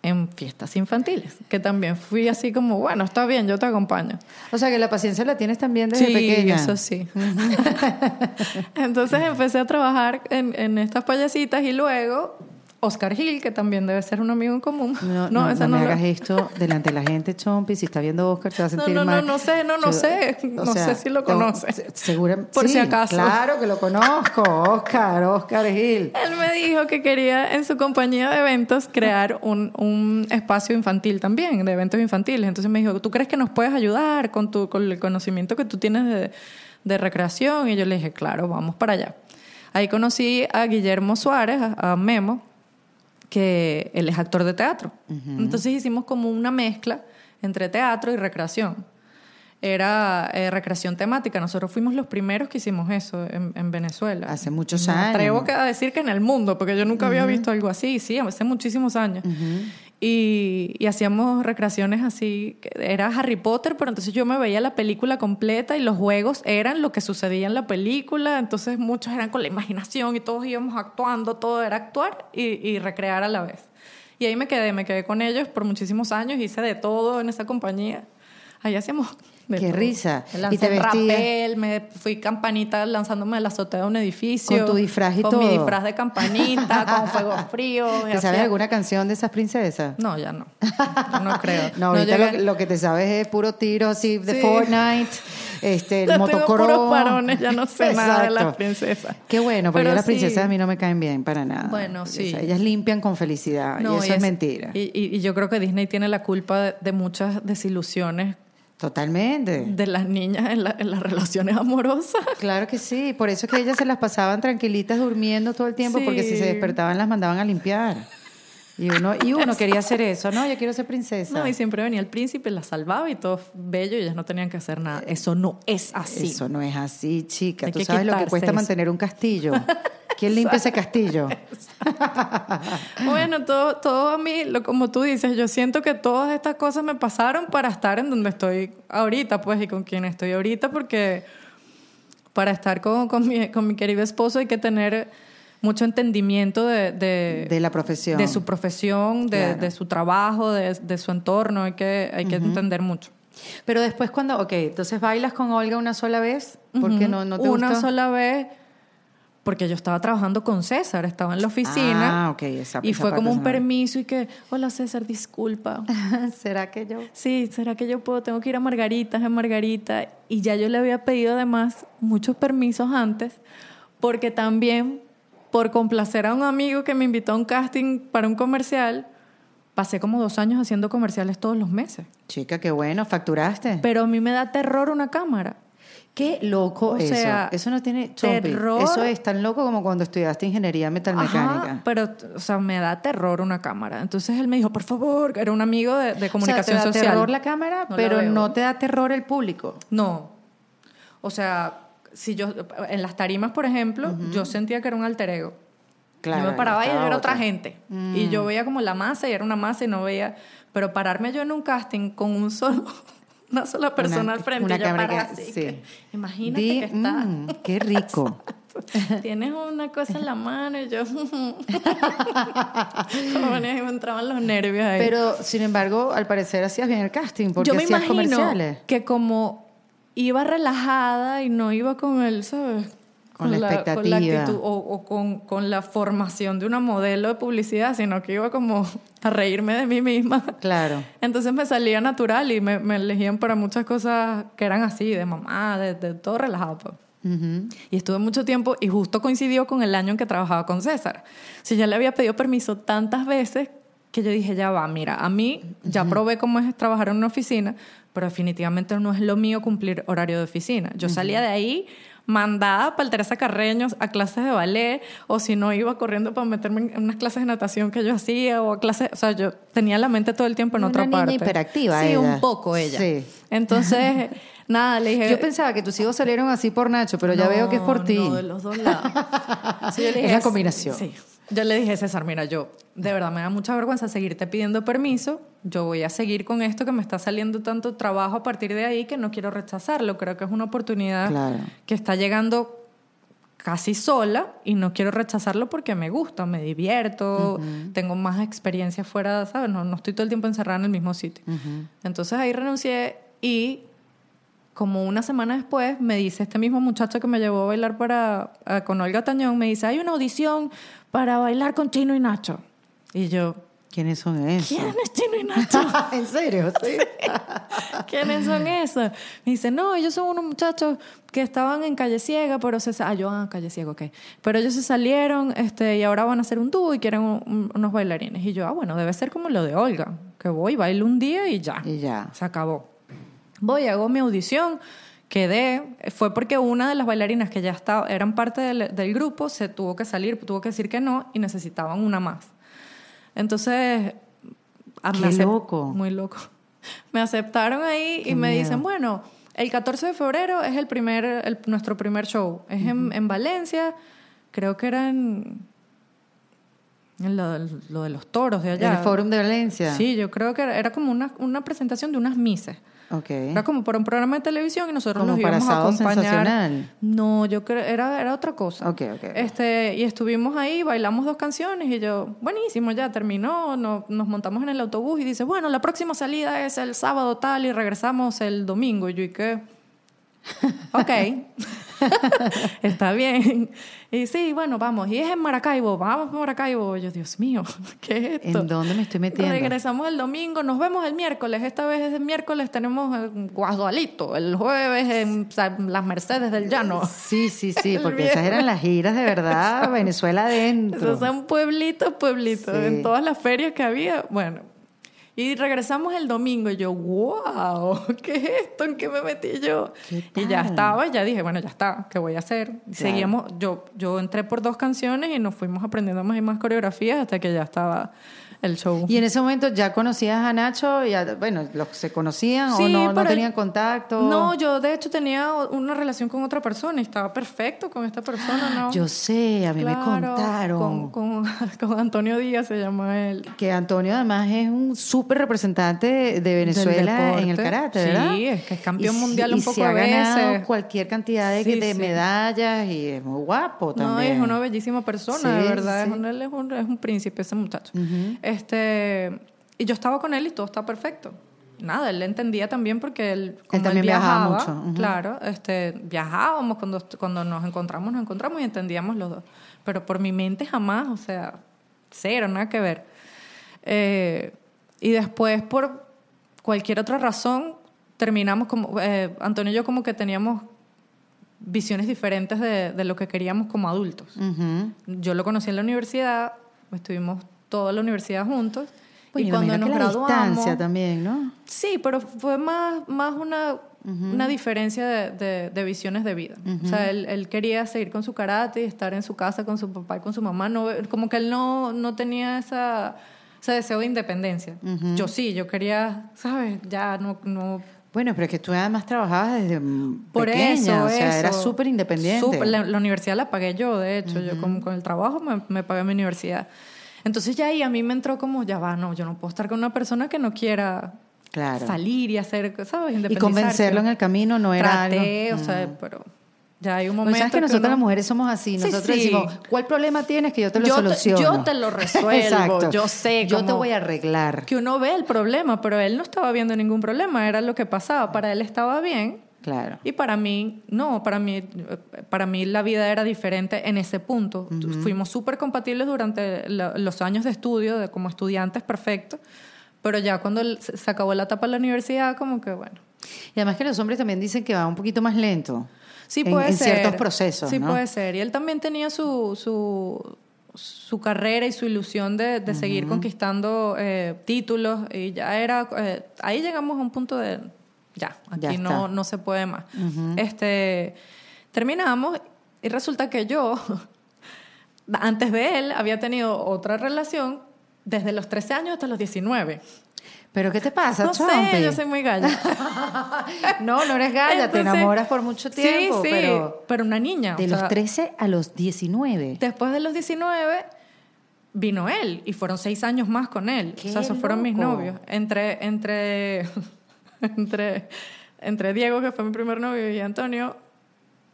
Speaker 2: en fiestas infantiles, que también fui así como, bueno, está bien, yo te acompaño.
Speaker 1: O sea que la paciencia la tienes también desde
Speaker 2: sí,
Speaker 1: pequeña.
Speaker 2: eso sí. Entonces empecé a trabajar en, en estas payasitas y luego Oscar Gil, que también debe ser un amigo en común.
Speaker 1: No, no,
Speaker 2: ese
Speaker 1: no me
Speaker 2: lo-
Speaker 1: hagas esto delante de la gente, Chompi. Si está viendo Oscar, se va a
Speaker 2: No,
Speaker 1: sentir
Speaker 2: no, no,
Speaker 1: mal.
Speaker 2: no sé, no, no sé. No sé si lo conoce.
Speaker 1: se- Segura,
Speaker 2: Por
Speaker 1: sí,
Speaker 2: si acaso.
Speaker 1: Claro que lo conozco. Oscar, Oscar Gil.
Speaker 2: Él me dijo que quería en su compañía de eventos crear un, un espacio infantil también, de eventos infantiles. Entonces me dijo, ¿tú crees que nos puedes ayudar con, tu, con el conocimiento que tú tienes de, de recreación? Y yo le dije, claro, vamos para allá. Ahí conocí a Guillermo Suárez, a Memo, que él es actor de teatro. Entonces hicimos como una mezcla entre teatro y recreación. Era eh, recreación temática. Nosotros fuimos los primeros que hicimos eso en, en Venezuela.
Speaker 1: Hace muchos
Speaker 2: Me
Speaker 1: años.
Speaker 2: atrevo que a decir que en el mundo, porque yo nunca había visto algo así. Sí, hace muchísimos años. Y, hacíamos recreaciones así. Era Harry Potter, pero entonces yo me veía la película completa y los juegos eran lo que sucedía en la película. Entonces muchos eran con la imaginación y todos íbamos actuando. Todo era actuar y, y recrear a la vez. Y ahí me quedé, me quedé con ellos por muchísimos años. Hice de todo en esa compañía. Ahí hacíamos
Speaker 1: Qué
Speaker 2: todo.
Speaker 1: risa.
Speaker 2: Me
Speaker 1: Y
Speaker 2: lancé
Speaker 1: te
Speaker 2: rapel, me fui campanita lanzándome de la azotea de un edificio.
Speaker 1: Con tu disfraz y
Speaker 2: Con mi
Speaker 1: todo.
Speaker 2: disfraz de campanita, con fuego frío.
Speaker 1: ¿Te sabes alguna canción de esas princesas?
Speaker 2: No, ya no. Yo no creo.
Speaker 1: No, ahorita lo, que- lo que te sabes es puro tiro así de
Speaker 2: Sí.
Speaker 1: Fortnite, este, el motocross.
Speaker 2: puros varones, ya no sé nada de las princesas.
Speaker 1: Qué bueno, porque
Speaker 2: Pero
Speaker 1: las
Speaker 2: sí.
Speaker 1: princesas a mí no me caen bien para nada.
Speaker 2: Bueno, sí.
Speaker 1: O sea, ellas limpian con felicidad y eso es, mentira.
Speaker 2: Y, y- y yo creo que Disney tiene la culpa de, de muchas desilusiones
Speaker 1: Totalmente.
Speaker 2: de las niñas en, la- en las relaciones amorosas.
Speaker 1: Claro que sí, por eso es que ellas se las pasaban tranquilitas durmiendo todo el tiempo, porque si se despertaban las mandaban a limpiar. Y uno, y uno quería hacer eso, no, yo quiero ser princesa.
Speaker 2: No, y siempre venía el príncipe, las salvaba y todo bello y ellas no tenían que hacer nada. Eso no es así.
Speaker 1: Eso no es así, chica.
Speaker 2: Hay
Speaker 1: Tú sabes lo que cuesta
Speaker 2: eso.
Speaker 1: mantener un castillo. ¿Quién limpia ese castillo?
Speaker 2: Bueno, todo, todo a mí, lo, como tú dices, yo siento que todas estas cosas me pasaron para estar en donde estoy ahorita, pues, y con quien estoy ahorita, porque para estar con, con, mi, con mi querido esposo hay que tener mucho entendimiento de, de,
Speaker 1: De la profesión.
Speaker 2: de su profesión, de,
Speaker 1: Claro.
Speaker 2: de su trabajo, de, de su entorno, hay que, hay que entender mucho.
Speaker 1: Pero después cuando, ok, entonces bailas con Olga una sola vez, porque no, no te
Speaker 2: Una
Speaker 1: gustó?
Speaker 2: sola vez, porque yo estaba trabajando con César, estaba en la oficina.
Speaker 1: Ah, ok, esa-
Speaker 2: Y
Speaker 1: esa
Speaker 2: fue como un permiso y que, hola César, disculpa.
Speaker 1: ¿Será que yo?
Speaker 2: Sí, ¿será que yo puedo? Tengo que ir a Margaritas, en Margarita. Y ya yo le había pedido además muchos permisos antes, porque también por complacer a un amigo que me invitó a un casting para un comercial, pasé como dos años haciendo comerciales todos los meses.
Speaker 1: Chica, qué bueno, facturaste.
Speaker 2: Pero a mí me da terror una cámara.
Speaker 1: Qué loco
Speaker 2: O
Speaker 1: eso.
Speaker 2: sea,
Speaker 1: eso no tiene chompi.
Speaker 2: terror.
Speaker 1: Eso es tan loco como cuando estudiaste ingeniería metalmecánica.
Speaker 2: Ajá, pero, o sea, me da terror una cámara. Entonces él me dijo, por favor, era un amigo de, de comunicación
Speaker 1: o sea, te da
Speaker 2: social.
Speaker 1: terror la cámara,
Speaker 2: No
Speaker 1: pero no te da terror el público.
Speaker 2: No. O sea, si yo, en las tarimas, por ejemplo, yo sentía que era un alter ego. yo me paraba y yo era otra
Speaker 1: otra.
Speaker 2: gente. Y yo veía como la masa y era una masa y no veía. Pero pararme yo en un casting con un solo, una sola persona
Speaker 1: Una-
Speaker 2: al frente,
Speaker 1: una
Speaker 2: yo
Speaker 1: cámara que-
Speaker 2: así,
Speaker 1: sí.
Speaker 2: que- imagínate
Speaker 1: Di,
Speaker 2: que está.
Speaker 1: mm, qué rico.
Speaker 2: Tienes una cosa en la mano y yo. como entraban los nervios ahí.
Speaker 1: Pero, sin embargo, al parecer hacías bien el casting porque
Speaker 2: yo me
Speaker 1: hacías
Speaker 2: imagino
Speaker 1: comerciales.
Speaker 2: que como iba relajada y no iba con el, ¿sabes?
Speaker 1: Con la expectativa.
Speaker 2: actitud o, o con, con la formación de una modelo de publicidad, sino que iba como a reírme de mí misma.
Speaker 1: Claro.
Speaker 2: Entonces me salía natural y me, me elegían para muchas cosas que eran así, de mamá, de, de todo relajado. pues.
Speaker 1: Ujú.
Speaker 2: Y estuve mucho tiempo y justo coincidió con el año en que trabajaba con César. Si ya le había pedido permiso tantas veces que yo dije, ya va, mira, a mí ya probé cómo es trabajar en una oficina, pero definitivamente no es lo mío cumplir horario de oficina. Yo salía de ahí mandada para el Teresa Carreños a clases de ballet o si no iba corriendo para meterme en unas clases de natación que yo hacía o a clases, o sea, yo tenía la mente todo el tiempo en
Speaker 1: Una
Speaker 2: otra
Speaker 1: niña
Speaker 2: parte.
Speaker 1: hiperactiva
Speaker 2: Sí,
Speaker 1: ella.
Speaker 2: un poco ella.
Speaker 1: Sí.
Speaker 2: Entonces, nada, le dije
Speaker 1: Yo pensaba que tus hijos salieron así por Nacho, pero ya veo que es por ti.
Speaker 2: No, de los dos lados. Sí, yo le
Speaker 1: Es la combinación.
Speaker 2: Sí. Yo le dije, César, mira, yo de verdad me da mucha vergüenza seguirte pidiendo permiso. Yo voy a seguir con esto que me está saliendo tanto trabajo a partir de ahí que no quiero rechazarlo. Creo que es una oportunidad
Speaker 1: Claro.
Speaker 2: que está llegando casi sola y no quiero rechazarlo porque me gusta, me divierto, tengo más experiencia fuera, ¿sabes? No, no estoy todo el tiempo encerrada en el mismo sitio. Entonces ahí renuncié y como una semana después me dice este mismo muchacho que me llevó a bailar para, a- con Olga Tañón, me dice, hay una audición para bailar con Chino y Nacho. Y yo,
Speaker 1: ¿Quiénes son esos?
Speaker 2: ¿quién es Chino y Nacho?
Speaker 1: ¿En serio? Sí.
Speaker 2: ¿Quiénes son esos? Me dice, no, ellos son unos muchachos que estaban en Calle Ciega, pero se... Ah, yo, ah, Calle Ciega, ok. Pero ellos se salieron este, y ahora van a hacer un dúo y quieren un- un- unos bailarines. Y yo, ah, bueno, debe ser como lo de Olga, que voy, bailo un día y ya.
Speaker 1: Y ya.
Speaker 2: Se acabó. Voy, hago mi audición, quedé. Fue porque una de las bailarinas que ya estaba, eran parte del, del grupo se tuvo que salir, tuvo que decir que no y necesitaban una más. Entonces...
Speaker 1: Qué loco.
Speaker 2: Muy loco. Me aceptaron ahí
Speaker 1: Qué
Speaker 2: y me
Speaker 1: miedo.
Speaker 2: dicen, bueno, el 14 de febrero es el primer, el- nuestro primer show. Es en, en Valencia, creo que era en, en lo, lo de los toros de allá.
Speaker 1: El Fórum de Valencia.
Speaker 2: Sí, yo creo que era, era como una, una presentación de unas mises.
Speaker 1: Ok.
Speaker 2: Era como para un programa de televisión y nosotros
Speaker 1: Como
Speaker 2: nos
Speaker 1: para
Speaker 2: íbamos a
Speaker 1: Sábado
Speaker 2: acompañar.
Speaker 1: Sensacional.
Speaker 2: No, yo creo era era otra cosa.
Speaker 1: Ok, ok, ok.
Speaker 2: Este, y estuvimos ahí, bailamos dos canciones y yo, buenísimo, ya terminó, no- nos montamos en el autobús y dice, bueno, la próxima salida es el sábado tal y regresamos el domingo. Y yo, ¿y qué? Ok, está bien. Y sí, bueno, vamos. Y es en Maracaibo, vamos a Maracaibo. Yo, Dios mío, ¿qué es esto?
Speaker 1: ¿En dónde me estoy metiendo?
Speaker 2: Regresamos el domingo, nos vemos el miércoles. Esta vez es el miércoles, tenemos en Guadualito. El jueves en las Mercedes del Llano.
Speaker 1: Sí, sí, sí,
Speaker 2: El
Speaker 1: porque esas eran las giras de verdad, Venezuela adentro.
Speaker 2: Esos son pueblitos, pueblitos.
Speaker 1: Sí.
Speaker 2: En todas las ferias que había, bueno. Y regresamos el domingo y yo, wow, ¿qué es esto? ¿En qué me metí yo?
Speaker 1: ¿Qué
Speaker 2: Y ya estaba, y ya dije, bueno, ya está, ¿qué voy a hacer? Y Seguíamos, yo, yo entré por dos canciones y nos fuimos aprendiendo más y más coreografías hasta que ya estaba el show.
Speaker 1: Y en ese momento ya conocías a Nacho, y a- bueno, los se conocían o
Speaker 2: Sí,
Speaker 1: no, no tenían contacto.
Speaker 2: No, yo de hecho tenía una relación con otra persona y estaba perfecto con esta persona, ¿no?
Speaker 1: Yo sé, a mí me contaron
Speaker 2: Con, con, con Antonio Díaz se llama él.
Speaker 1: que Antonio además es un súper representante de Venezuela en el karate,
Speaker 2: Sí,
Speaker 1: ¿verdad?
Speaker 2: es que es campeón
Speaker 1: Y
Speaker 2: mundial un
Speaker 1: y
Speaker 2: poco
Speaker 1: se ha ganado
Speaker 2: veces.
Speaker 1: cualquier cantidad de,
Speaker 2: Sí,
Speaker 1: de
Speaker 2: sí.
Speaker 1: medallas y es muy guapo
Speaker 2: No,
Speaker 1: también.
Speaker 2: es una bellísima persona,
Speaker 1: Sí,
Speaker 2: de verdad.
Speaker 1: sí.
Speaker 2: Es, un, él es, un, es un príncipe ese muchacho. Este, y yo estaba con él y todo está perfecto. Nada, él entendía también porque él, como
Speaker 1: también viajaba
Speaker 2: viajaba,
Speaker 1: mucho, ujú.
Speaker 2: claro, este, viajábamos cuando, cuando nos encontramos, nos encontramos y entendíamos los dos. Pero por mi mente jamás, o sea, cero, nada que ver. Eh, y después, por cualquier otra razón, terminamos como, eh, Antonio y yo como que teníamos visiones diferentes de, de lo que queríamos como adultos.
Speaker 1: Ujú.
Speaker 2: Yo lo conocí en la universidad, estuvimos toda la universidad juntos.
Speaker 1: Bueno,
Speaker 2: y cuando nos
Speaker 1: que la
Speaker 2: graduamos.
Speaker 1: distancia también, ¿no?
Speaker 2: Sí, pero fue más, más una, una diferencia de, de- de visiones de vida. O sea, él, él quería seguir con su karate y estar en su casa con su papá y con su mamá. No, como que él no, no tenía esa, ese deseo de independencia. Yo sí, yo quería, ¿sabes? Ya no... no
Speaker 1: Bueno, pero es que tú además trabajabas desde
Speaker 2: por
Speaker 1: pequeña,
Speaker 2: eso,
Speaker 1: o sea,
Speaker 2: eso.
Speaker 1: eras súper independiente.
Speaker 2: La, la universidad la pagué yo, de hecho. Yo con, con el trabajo me, me pagué mi universidad. Entonces ya ahí a mí me entró como, ya va, no, yo no puedo estar con una persona que no quiera
Speaker 1: Claro.
Speaker 2: salir y hacer, ¿sabes?
Speaker 1: Y convencerlo en el camino no era
Speaker 2: Traté,
Speaker 1: algo...
Speaker 2: o sea,
Speaker 1: Mm.
Speaker 2: pero ya hay un
Speaker 1: Pues
Speaker 2: momento
Speaker 1: sabes que nosotros
Speaker 2: uno-
Speaker 1: las mujeres somos así.
Speaker 2: Sí,
Speaker 1: Nosotros
Speaker 2: sí.
Speaker 1: decimos, ¿cuál problema tienes que yo te lo
Speaker 2: Yo te-
Speaker 1: soluciono?
Speaker 2: yo te lo resuelvo,
Speaker 1: Exacto.
Speaker 2: yo sé
Speaker 1: Yo te voy a arreglar.
Speaker 2: que uno ve el problema, pero él no estaba viendo ningún problema, era lo que pasaba. Para él estaba bien,
Speaker 1: Claro.
Speaker 2: Y para mí, no, para mí, para mí la vida era diferente en ese punto. Fuimos súper compatibles durante la- los años de estudio, de, como estudiantes perfectos, pero ya cuando se acabó la etapa de la universidad, como que bueno.
Speaker 1: Y además que los hombres también dicen que va un poquito más lento.
Speaker 2: Sí,
Speaker 1: en-
Speaker 2: puede
Speaker 1: en
Speaker 2: ser.
Speaker 1: ciertos procesos,
Speaker 2: Sí,
Speaker 1: ¿no?
Speaker 2: puede ser. Y él también tenía su, su, su carrera y su ilusión de, de seguir conquistando eh, títulos. Y ya era. eh, ahí llegamos a un punto de. Ya, aquí no, no se puede más. este, terminamos y resulta que yo, antes de él, había tenido otra relación desde los 13 años hasta los 19.
Speaker 1: ¿Pero qué te pasa,
Speaker 2: No sé, yo soy muy galla.
Speaker 1: No, no eres galla, te enamoras por mucho tiempo,
Speaker 2: Sí, sí,
Speaker 1: pero
Speaker 2: una niña.
Speaker 1: de los
Speaker 2: sea,
Speaker 1: 13 a los 19.
Speaker 2: Después de los 19 vino él y fueron seis años más con él.
Speaker 1: ¡Qué
Speaker 2: o sea, esos fueron mis novios. Entre, entre, entre, entre Diego, que fue mi primer novio, y Antonio,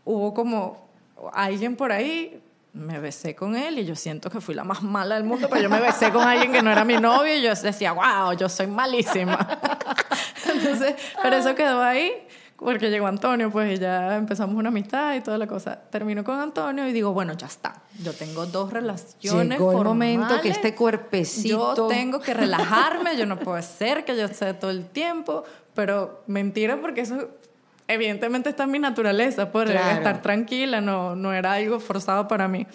Speaker 2: hubo como alguien por ahí. Me besé con él y yo siento que fui la más mala del mundo, pero yo me besé con alguien que no era mi novio y yo decía, wow, yo soy malísima. Entonces, pero eso quedó ahí porque llegó Antonio, pues y ya empezamos una amistad y toda la cosa. Termino con Antonio y digo, bueno, ya está. Yo tengo dos relaciones.
Speaker 1: Llegó el momento que este cuerpecito-
Speaker 2: Yo tengo que relajarme, yo no puedo ser que yo sé todo el tiempo, pero mentira porque eso evidentemente está en mi naturaleza, por
Speaker 1: Claro.
Speaker 2: estar tranquila, no, no era algo forzado para mí.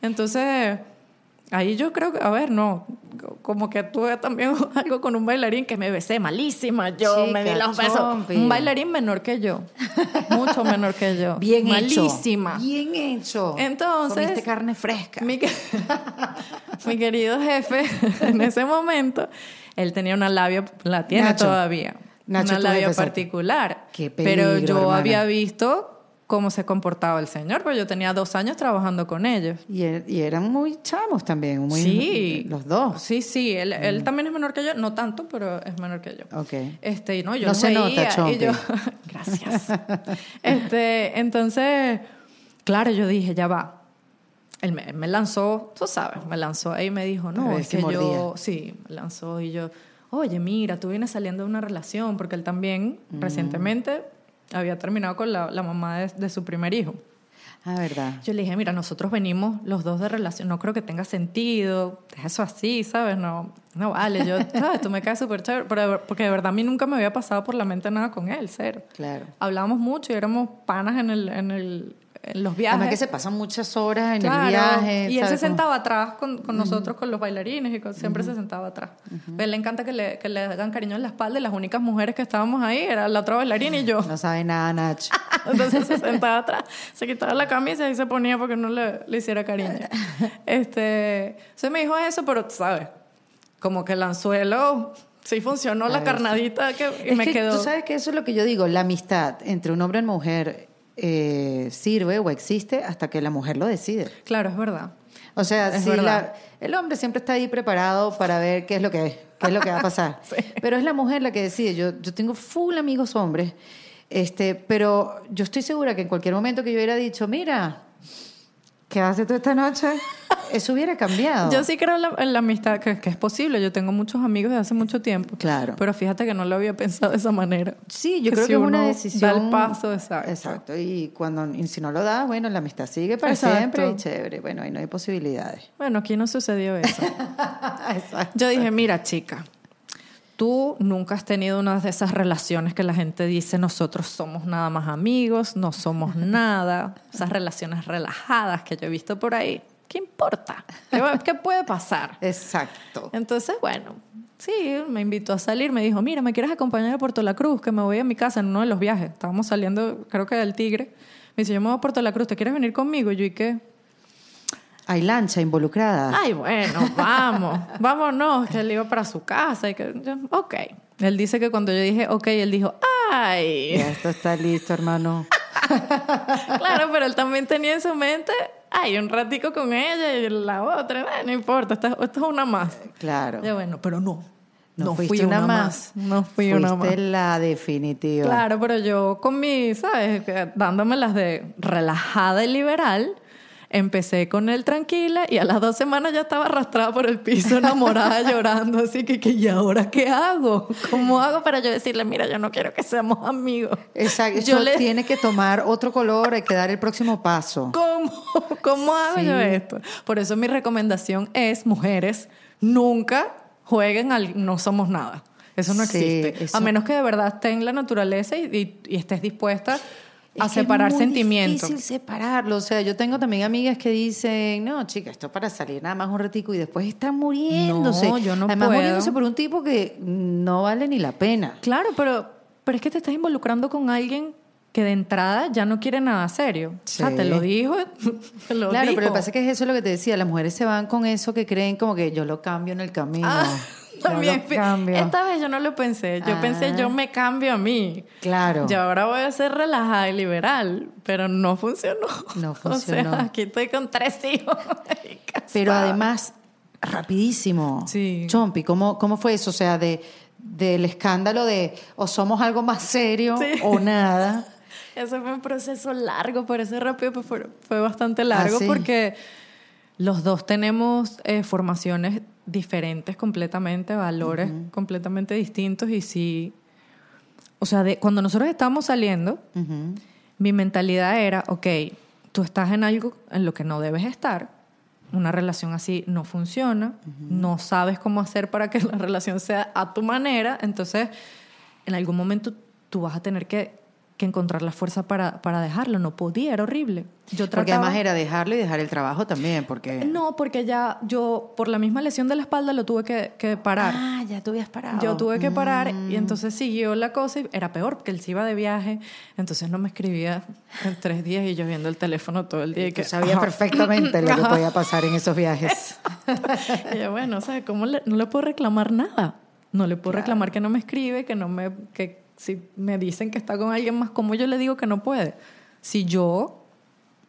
Speaker 2: Entonces, ahí yo creo que, a ver, no, como que tuve también algo con un bailarín que me besé malísima, yo me di
Speaker 1: Chica,
Speaker 2: los besos.
Speaker 1: chompi.
Speaker 2: Un bailarín menor que yo, mucho menor que yo.
Speaker 1: Bien hecho.
Speaker 2: malísima.
Speaker 1: Bien hecho.
Speaker 2: Entonces-
Speaker 1: Comiste carne fresca.
Speaker 2: Mi, mi querido jefe, en ese momento, él tenía una labia, la tiene
Speaker 1: Nacho.
Speaker 2: todavía,
Speaker 1: Nacho,
Speaker 2: una labia particular.
Speaker 1: Qué
Speaker 2: pero
Speaker 1: peligro,
Speaker 2: yo
Speaker 1: hermana.
Speaker 2: había visto cómo se comportaba el señor, porque yo tenía dos años trabajando con ellos.
Speaker 1: Y, er- y eran muy chamos también, muy,
Speaker 2: Sí.
Speaker 1: los dos.
Speaker 2: Sí, sí, él, él también es menor que yo, no tanto, pero es menor que yo.
Speaker 1: Ok.
Speaker 2: Este, y no, yo
Speaker 1: No se nota,
Speaker 2: veía y
Speaker 1: Chompi.
Speaker 2: yo, gracias. Este, entonces, claro, yo dije, ya va. Él me, me lanzó, tú sabes, me lanzó ahí y me dijo, no, es que
Speaker 1: mordía.
Speaker 2: yo, sí, me lanzó y yo, oye, mira, tú vienes saliendo de una relación, porque él también
Speaker 1: Mm.
Speaker 2: recientemente había terminado con la, la mamá de, de su primer hijo.
Speaker 1: Ah, verdad.
Speaker 2: Yo le dije, mira, nosotros venimos los dos de relación, no creo que tenga sentido, deja eso así, ¿sabes? No, no vale, yo, ¿sabes? Tú me caes súper chévere, pero- porque de verdad a mí nunca me había pasado por la mente nada con él, cero.
Speaker 1: Claro.
Speaker 2: Hablábamos mucho y éramos panas en, el, en, el, en los viajes.
Speaker 1: Además que se pasan muchas horas en
Speaker 2: Claro,
Speaker 1: el viaje.
Speaker 2: Y él se sentaba atrás con, con nosotros, con los bailarines, y con- siempre se sentaba atrás. A él le encanta que le, que le hagan cariño en la espalda, y las únicas mujeres que estábamos ahí era la otra bailarina y yo.
Speaker 1: No sabe nada, Nach.
Speaker 2: Entonces se sentaba atrás, se quitaba la camisa y se ponía porque no le, le hiciera cariño. Este, se me dijo eso, pero tú sabes, como que el anzuelo sí funcionó la carnadita que, y
Speaker 1: Es
Speaker 2: me
Speaker 1: que
Speaker 2: quedó.
Speaker 1: Tú sabes que eso es lo que yo digo, la amistad entre un hombre y una mujer eh, sirve o existe hasta que la mujer lo decide.
Speaker 2: Claro, es verdad.
Speaker 1: O sea,
Speaker 2: Es
Speaker 1: si la- el hombre siempre está ahí preparado para ver qué es lo que, qué es lo que va a pasar. Pero es la mujer la que decide. Yo, yo tengo full amigos hombres, este, pero yo estoy segura que en cualquier momento que yo hubiera dicho, mira, ¿qué haces tú esta noche? Eso hubiera cambiado.
Speaker 2: Yo sí creo en la, en la amistad, que, que es posible. Yo tengo muchos amigos de hace mucho tiempo.
Speaker 1: Claro.
Speaker 2: Pero fíjate que no lo había pensado de esa manera.
Speaker 1: Sí, yo
Speaker 2: Que
Speaker 1: creo
Speaker 2: si
Speaker 1: que es una decisión.
Speaker 2: da el paso, exacto.
Speaker 1: Exacto. Y cuando y si no lo da, bueno, la amistad sigue para
Speaker 2: Exacto.
Speaker 1: siempre y chévere. Bueno, ahí no hay posibilidades.
Speaker 2: Bueno, aquí no sucedió eso.
Speaker 1: Exacto.
Speaker 2: Yo dije, mira, chica, tú nunca has tenido una de esas relaciones que la gente dice, nosotros somos nada más amigos, no somos nada. Esas relaciones relajadas que yo he visto por ahí. ¿Qué importa? ¿Qué, puede pasar?
Speaker 1: Exacto.
Speaker 2: Entonces, bueno, sí, me invitó a salir. Me dijo, mira, ¿me quieres acompañar a Puerto La Cruz? Que me voy a mi casa en uno de los viajes. Estábamos saliendo, creo que del Tigre. Me dice, yo me voy a Puerto La Cruz, ¿te quieres venir conmigo? Y yo, ¿y qué?
Speaker 1: Hay lancha involucrada.
Speaker 2: Ay, bueno, vamos, vámonos, que él iba para su casa y que, yo, ok. Él dice que cuando yo dije, ok, él dijo, ay.
Speaker 1: Ya esto está listo, hermano.
Speaker 2: Claro, pero él también tenía en su mente, ay, un ratico con ella y la otra, "Ah, no importa, esto, esto es una más.
Speaker 1: Claro.
Speaker 2: Ya bueno, pero no,
Speaker 1: No,
Speaker 2: no,
Speaker 1: fuiste
Speaker 2: fui
Speaker 1: una,
Speaker 2: una
Speaker 1: más.
Speaker 2: No fui una más.
Speaker 1: Fuiste la definitiva.
Speaker 2: Claro, pero yo con mi, ¿sabes? Dándome las de relajada y liberal, empecé con él tranquila y a las dos semanas ya estaba arrastrada por el piso, enamorada, llorando. Así que, que, ¿y ahora qué hago? ¿Cómo hago para yo decirle, mira, yo no quiero que seamos amigos?
Speaker 1: Exacto.
Speaker 2: Yo le-
Speaker 1: tiene que tomar otro color, hay que dar el próximo paso.
Speaker 2: ¿Cómo? ¿Cómo hago yo esto? Por eso mi recomendación es, mujeres, nunca jueguen al no somos nada. Eso no
Speaker 1: Sí,
Speaker 2: existe.
Speaker 1: eso-
Speaker 2: A menos que de verdad esté en la naturaleza y, y- y estés dispuesta a
Speaker 1: Es
Speaker 2: separar
Speaker 1: es muy
Speaker 2: sentimientos.
Speaker 1: difícil separarlo. O sea, yo tengo también amigas que dicen, no, chica, esto es para salir nada más un ratico y después están muriéndose.
Speaker 2: No, yo no
Speaker 1: Además,
Speaker 2: puedo.
Speaker 1: muriéndose por un tipo que no vale ni la pena.
Speaker 2: Claro, pero, pero es que te estás involucrando con alguien que de entrada ya no quiere nada serio. O sea,
Speaker 1: Sí.
Speaker 2: te lo dijo, te lo
Speaker 1: claro,
Speaker 2: dijo.
Speaker 1: pero lo que pasa es que eso es lo que te decía. Las mujeres se van con eso que creen como que yo lo cambio en el camino.
Speaker 2: Ah, también. Esta vez yo no lo pensé. Yo
Speaker 1: Ah.
Speaker 2: pensé, yo me cambio a mí.
Speaker 1: Claro.
Speaker 2: Yo ahora voy a ser relajada y liberal, pero no funcionó.
Speaker 1: No
Speaker 2: O
Speaker 1: funcionó.
Speaker 2: sea, aquí estoy con tres hijos.
Speaker 1: Pero además, rapidísimo.
Speaker 2: Sí.
Speaker 1: Chompi, ¿cómo, ¿cómo fue eso? O sea, de, del escándalo de o somos algo más serio
Speaker 2: Sí.
Speaker 1: o nada.
Speaker 2: Eso fue un proceso largo, por eso rápido pues, fue, fue bastante largo
Speaker 1: Ah, sí.
Speaker 2: porque los dos tenemos eh, formaciones diferentes completamente, valores completamente distintos y sí, o sea, de, cuando nosotros estábamos saliendo, mi mentalidad era, ok, tú estás en algo en lo que no debes estar, una relación así no funciona, no sabes cómo hacer para que la relación sea a tu manera, entonces en algún momento tú vas a tener que, que encontrar la fuerza para, para dejarlo, no podía, era horrible. Yo
Speaker 1: Porque
Speaker 2: trataba-
Speaker 1: además era dejarlo y dejar el trabajo también, porque...
Speaker 2: No, porque ya yo, por la misma lesión de la espalda, lo tuve que, que parar.
Speaker 1: Ah, ya tú habías parado.
Speaker 2: Yo tuve que parar
Speaker 1: Mm.
Speaker 2: y entonces siguió la cosa y era peor porque él se iba de viaje, entonces no me escribía en tres días y yo viendo el teléfono todo el día. Y que,
Speaker 1: sabías
Speaker 2: ajá.
Speaker 1: perfectamente lo que podía pasar en esos viajes.
Speaker 2: Y yo, bueno, ¿sabes cómo le- no le puedo reclamar nada? No le puedo reclamar que no me escribe, que no me, que si me dicen que está con alguien más, ¿cómo yo le digo que no puede? si yo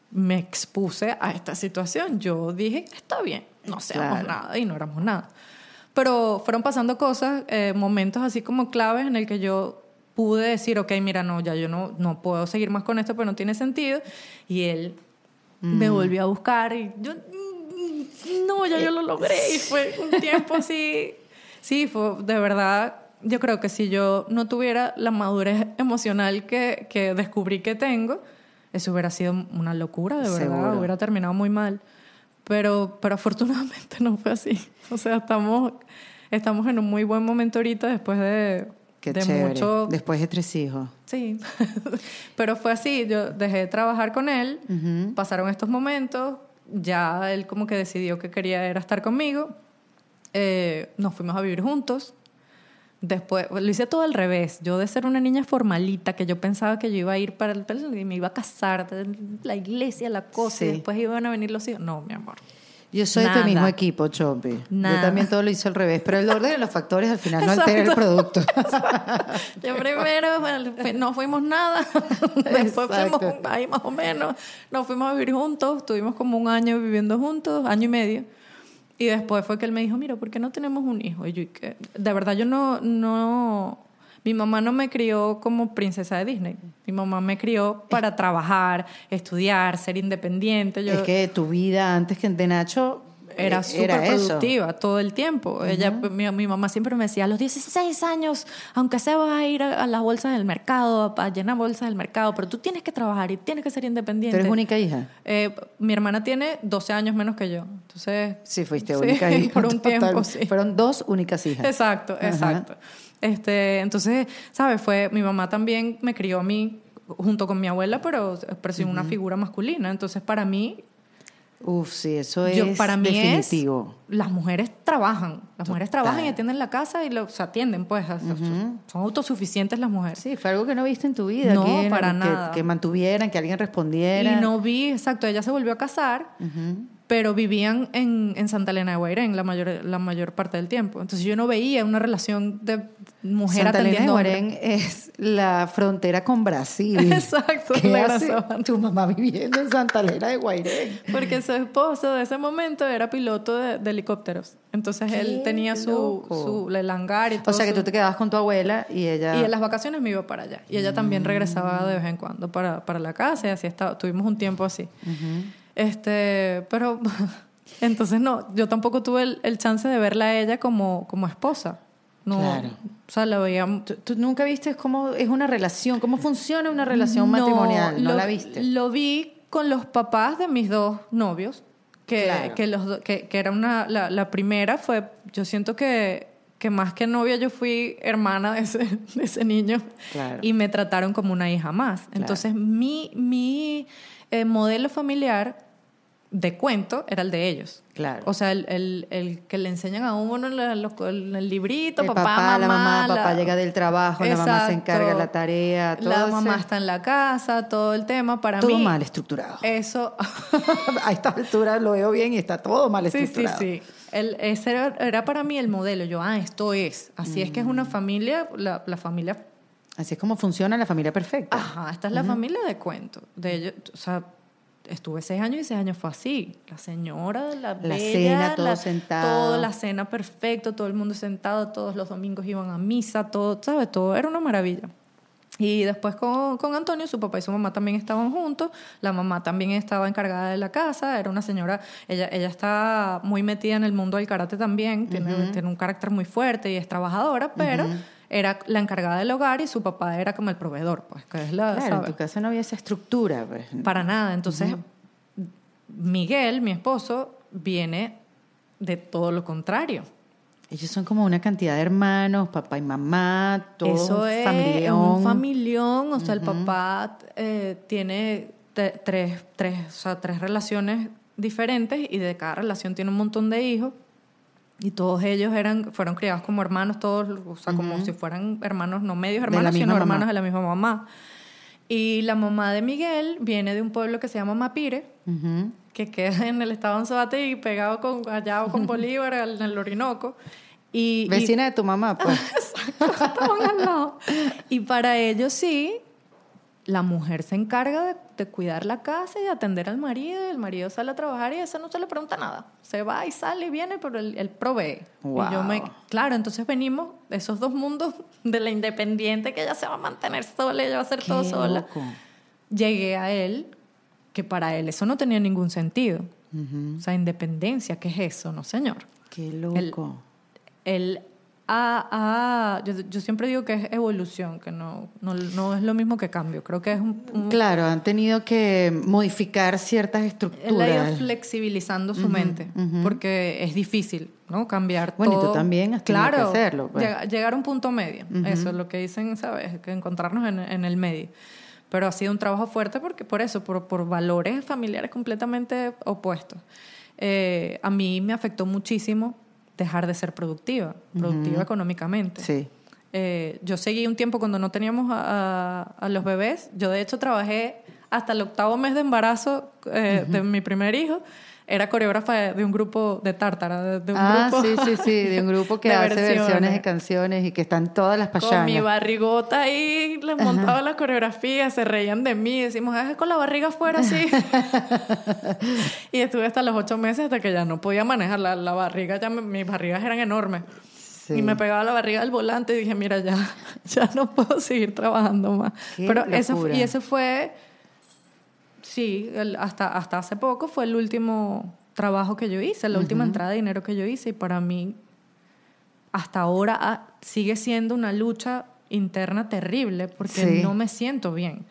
Speaker 2: me expuse a esta situación. Yo dije, está bien, no seamos
Speaker 1: Claro.
Speaker 2: nada y no éramos nada. Pero fueron pasando cosas, eh, momentos así como claves en el que yo pude decir, ok, mira, no, ya yo no, no puedo seguir más con esto, pero no tiene sentido. Y él me volvió a buscar y yo, "Mm, no, ya yo lo logré. Y fue un tiempo así, sí, fue de verdad. Yo creo que si yo no tuviera la madurez emocional que, que descubrí que tengo, eso hubiera sido una locura, de verdad,
Speaker 1: Seguro.
Speaker 2: hubiera terminado muy mal. Pero, pero afortunadamente no fue así. O sea, estamos, estamos en un muy buen momento ahorita después de,
Speaker 1: Qué
Speaker 2: de
Speaker 1: chévere.
Speaker 2: mucho...
Speaker 1: Después de tres hijos.
Speaker 2: Sí, pero fue así, yo dejé de trabajar con él, pasaron estos momentos, ya él como que decidió que quería era estar conmigo, eh, nos fuimos a vivir juntos, después, lo hice todo al revés, yo de ser una niña formalita, que yo pensaba que yo iba a ir para el, y me iba a casar, la iglesia, la cosa, y después iban a venir los hijos, no, mi amor.
Speaker 1: Yo soy de
Speaker 2: Nada.
Speaker 1: tu mismo equipo, Chopi. Yo también todo lo hice al revés, pero el orden de los factores al final no altera el
Speaker 2: Exacto.
Speaker 1: producto.
Speaker 2: Yo primero bueno, no fuimos nada, después
Speaker 1: Exacto.
Speaker 2: fuimos ahí más o menos, nos fuimos a vivir juntos, tuvimos como un año viviendo juntos, año y medio, y después fue que él me dijo, mira, ¿por qué no tenemos un hijo? Y yo, de verdad yo no, no, mi mamá no me crió como princesa de Disney, mi mamá me crió para trabajar, estudiar, ser independiente.
Speaker 1: Es que tu vida antes que de Nacho
Speaker 2: era
Speaker 1: eh,
Speaker 2: súper
Speaker 1: eso.
Speaker 2: productiva todo el tiempo. Ella, mi, mi mamá siempre me decía, a los 16 años, aunque sea vas a ir a, a las bolsas del mercado, a, a llenar bolsas del mercado, pero tú tienes que trabajar y tienes que ser
Speaker 1: ¿Tú
Speaker 2: independiente.
Speaker 1: eres única hija?
Speaker 2: Eh, mi hermana tiene 12 años menos que yo. Entonces...
Speaker 1: Sí, fuiste
Speaker 2: sí,
Speaker 1: única hija.
Speaker 2: por un
Speaker 1: total.
Speaker 2: tiempo, sí.
Speaker 1: Fueron dos únicas hijas.
Speaker 2: Exacto,
Speaker 1: Ajá.
Speaker 2: exacto. Este, entonces, ¿sabes? Fue, mi mamá también me crió a mí junto con mi abuela, pero, pero sin una figura masculina. Entonces, para mí,
Speaker 1: Uf, sí, eso
Speaker 2: yo,
Speaker 1: es
Speaker 2: para mí
Speaker 1: definitivo.
Speaker 2: es las mujeres trabajan las mujeres
Speaker 1: Total.
Speaker 2: trabajan y atienden la casa y lo, se atienden pues son, autosuficientes las mujeres
Speaker 1: Sí, fue algo que no viste en tu vida.
Speaker 2: No,
Speaker 1: que,
Speaker 2: para
Speaker 1: que-
Speaker 2: nada.
Speaker 1: Que mantuvieran, que alguien respondiera.
Speaker 2: y no vi exacto ella se volvió a casar pero vivían en, en Santa Elena de Guairén la mayor la mayor parte del tiempo entonces yo no veía una relación de mujer
Speaker 1: Santa Elena de. Guarén es la frontera con Brasil.
Speaker 2: Exacto,
Speaker 1: ¿Qué hace tu mamá viviendo en Santa Elena de Guairén?
Speaker 2: Porque su esposo de ese momento era piloto de, de helicópteros. Entonces él
Speaker 1: Qué
Speaker 2: tenía su, su el hangar y todo.
Speaker 1: O sea que
Speaker 2: su-
Speaker 1: tú te quedabas con tu abuela y ella...
Speaker 2: Y en las vacaciones me iba para allá. Y ella también
Speaker 1: Mm.
Speaker 2: regresaba de vez en cuando para, para la casa y así estaba. Tuvimos un tiempo así. Este, pero entonces no, yo tampoco tuve el, el chance de verla a ella como, como esposa. No,
Speaker 1: Claro.
Speaker 2: O sea, la veía...
Speaker 1: ¿Tú, tú nunca viste cómo es una relación, cómo funciona una relación
Speaker 2: No,
Speaker 1: matrimonial? ¿No
Speaker 2: lo,
Speaker 1: la viste?
Speaker 2: Lo vi con los papás de mis dos novios, que,
Speaker 1: Claro.
Speaker 2: que, los, que, que era una, la, la primera fue, yo siento que, que más que novia yo fui hermana de ese, de ese niño
Speaker 1: Claro.
Speaker 2: y me trataron como una hija más. Entonces mi, mi eh, modelo familiar de cuento era el de ellos.
Speaker 1: Claro.
Speaker 2: O sea, el, el, el que le enseñan a uno en, el librito, papá,
Speaker 1: papá, la mamá,
Speaker 2: la-
Speaker 1: papá llega del trabajo, la mamá se encarga de la tarea, todo
Speaker 2: La mamá
Speaker 1: ese-
Speaker 2: está en la casa, todo el tema. Para
Speaker 1: todo
Speaker 2: mí,
Speaker 1: mal estructurado.
Speaker 2: Eso.
Speaker 1: a esta altura lo veo bien y está todo mal
Speaker 2: sí, sí,
Speaker 1: estructurado.
Speaker 2: sí. El, ese era, era para mí el modelo. Yo, ah, esto es. Así es que es una
Speaker 1: Mm.
Speaker 2: familia, la, la familia.
Speaker 1: Así es como funciona la familia perfecta.
Speaker 2: Ajá, esta es la familia de cuento. De ellos, o sea, estuve seis años y seis años fue así. La señora, la,
Speaker 1: La
Speaker 2: bella,
Speaker 1: cena, todo
Speaker 2: la-
Speaker 1: sentado.
Speaker 2: Todo, la cena perfecto, todo el mundo sentado, todos los domingos iban a misa, todo, ¿sabes? Todo era una maravilla. Y después con, con Antonio, su papá y su mamá también estaban juntos. La mamá también estaba encargada de la casa. Era una señora, ella, ella está muy metida en el mundo del karate también. Tiene, tiene un carácter muy fuerte y es trabajadora, pero era la encargada del hogar y su papá era como el proveedor, pues, que es la,
Speaker 1: claro, en
Speaker 2: ¿sabes?
Speaker 1: tu casa no había esa estructura. pues.
Speaker 2: Para nada. Entonces, Miguel, mi esposo, viene de todo lo contrario.
Speaker 1: Ellos son como una cantidad de hermanos, papá y mamá, todo
Speaker 2: Eso es
Speaker 1: familión.
Speaker 2: un familión. O sea, el papá eh, tiene tres, tres, o sea, tres relaciones diferentes y de cada relación tiene un montón de hijos. Y todos ellos eran, fueron criados como hermanos, todos, o sea, como si fueran hermanos, no medios hermanos, sino
Speaker 1: mamá.
Speaker 2: hermanos de la misma mamá. Y la mamá de Miguel viene de un pueblo que se llama Mapire,
Speaker 1: Ujú.
Speaker 2: que queda en el estado Anzoátegui, pegado con allá o con Bolívar, en el Orinoco. Y, y-
Speaker 1: Vecina de tu mamá, pues.
Speaker 2: estaban al lado. Y para ellos sí, la mujer se encarga de, de cuidar la casa y de atender al marido, y el marido sale a trabajar y a ese no se le pregunta nada. Se va y sale y viene, pero él, él provee. Y yo me,
Speaker 1: Wow.
Speaker 2: claro, entonces venimos de esos dos mundos de la independiente que ella se va a mantener sola, ella va a hacer todo
Speaker 1: Qué
Speaker 2: sola.
Speaker 1: loco.
Speaker 2: Llegué a él, que para él eso no tenía ningún sentido. O sea, independencia, ¿qué es eso? No, señor.
Speaker 1: Qué loco.
Speaker 2: Él ha- ha- yo, yo siempre digo que es evolución, que no, no, no es lo mismo que cambio. Creo que es un, un-
Speaker 1: Claro, han tenido que modificar ciertas
Speaker 2: él ha
Speaker 1: estructuras.
Speaker 2: ido flexibilizando su mente, porque es difícil, ¿no? Cambiar
Speaker 1: Bueno, y tú
Speaker 2: todo.
Speaker 1: también has tenido que
Speaker 2: claro,
Speaker 1: hacerlo, pues.
Speaker 2: llega- llegar a un punto medio. Eso es lo que dicen, ¿sabes? Que encontrarnos en, en el medio. Pero ha sido un trabajo fuerte porque por eso, por, por valores familiares completamente opuestos. Eh, a mí me afectó muchísimo dejar de ser productiva, productiva económicamente.
Speaker 1: Sí.
Speaker 2: Eh, yo seguí un tiempo cuando no teníamos a, a- a los bebés. Yo, de hecho, trabajé hasta el octavo mes de embarazo eh, de mi primer hijo. Era coreógrafa de, un grupo de tártara, de, un
Speaker 1: Ah,
Speaker 2: grupo
Speaker 1: sí, sí, sí, de un grupo que hace versiones.
Speaker 2: versiones.
Speaker 1: de canciones y que están todas las
Speaker 2: Con mi
Speaker 1: payanas.
Speaker 2: barrigota ahí, les montaba la coreografía, se reían de mí, decimos, "Ah, con la barriga afuera, sí. y estuve hasta los ocho meses hasta que ya no podía manejar la, la barriga, ya me- mis barrigas eran enormes.
Speaker 1: Sí.
Speaker 2: Y me pegaba la barriga al volante y dije, mira, ya, ya no puedo seguir trabajando más.
Speaker 1: Qué
Speaker 2: Pero
Speaker 1: locura.
Speaker 2: y ese fue, sí, el- hasta, hasta hace poco fue el último trabajo que yo hice, la última entrada de dinero que yo hice. Y para mí, hasta ahora ah, sigue siendo una lucha interna terrible porque
Speaker 1: Sí.
Speaker 2: no me siento bien.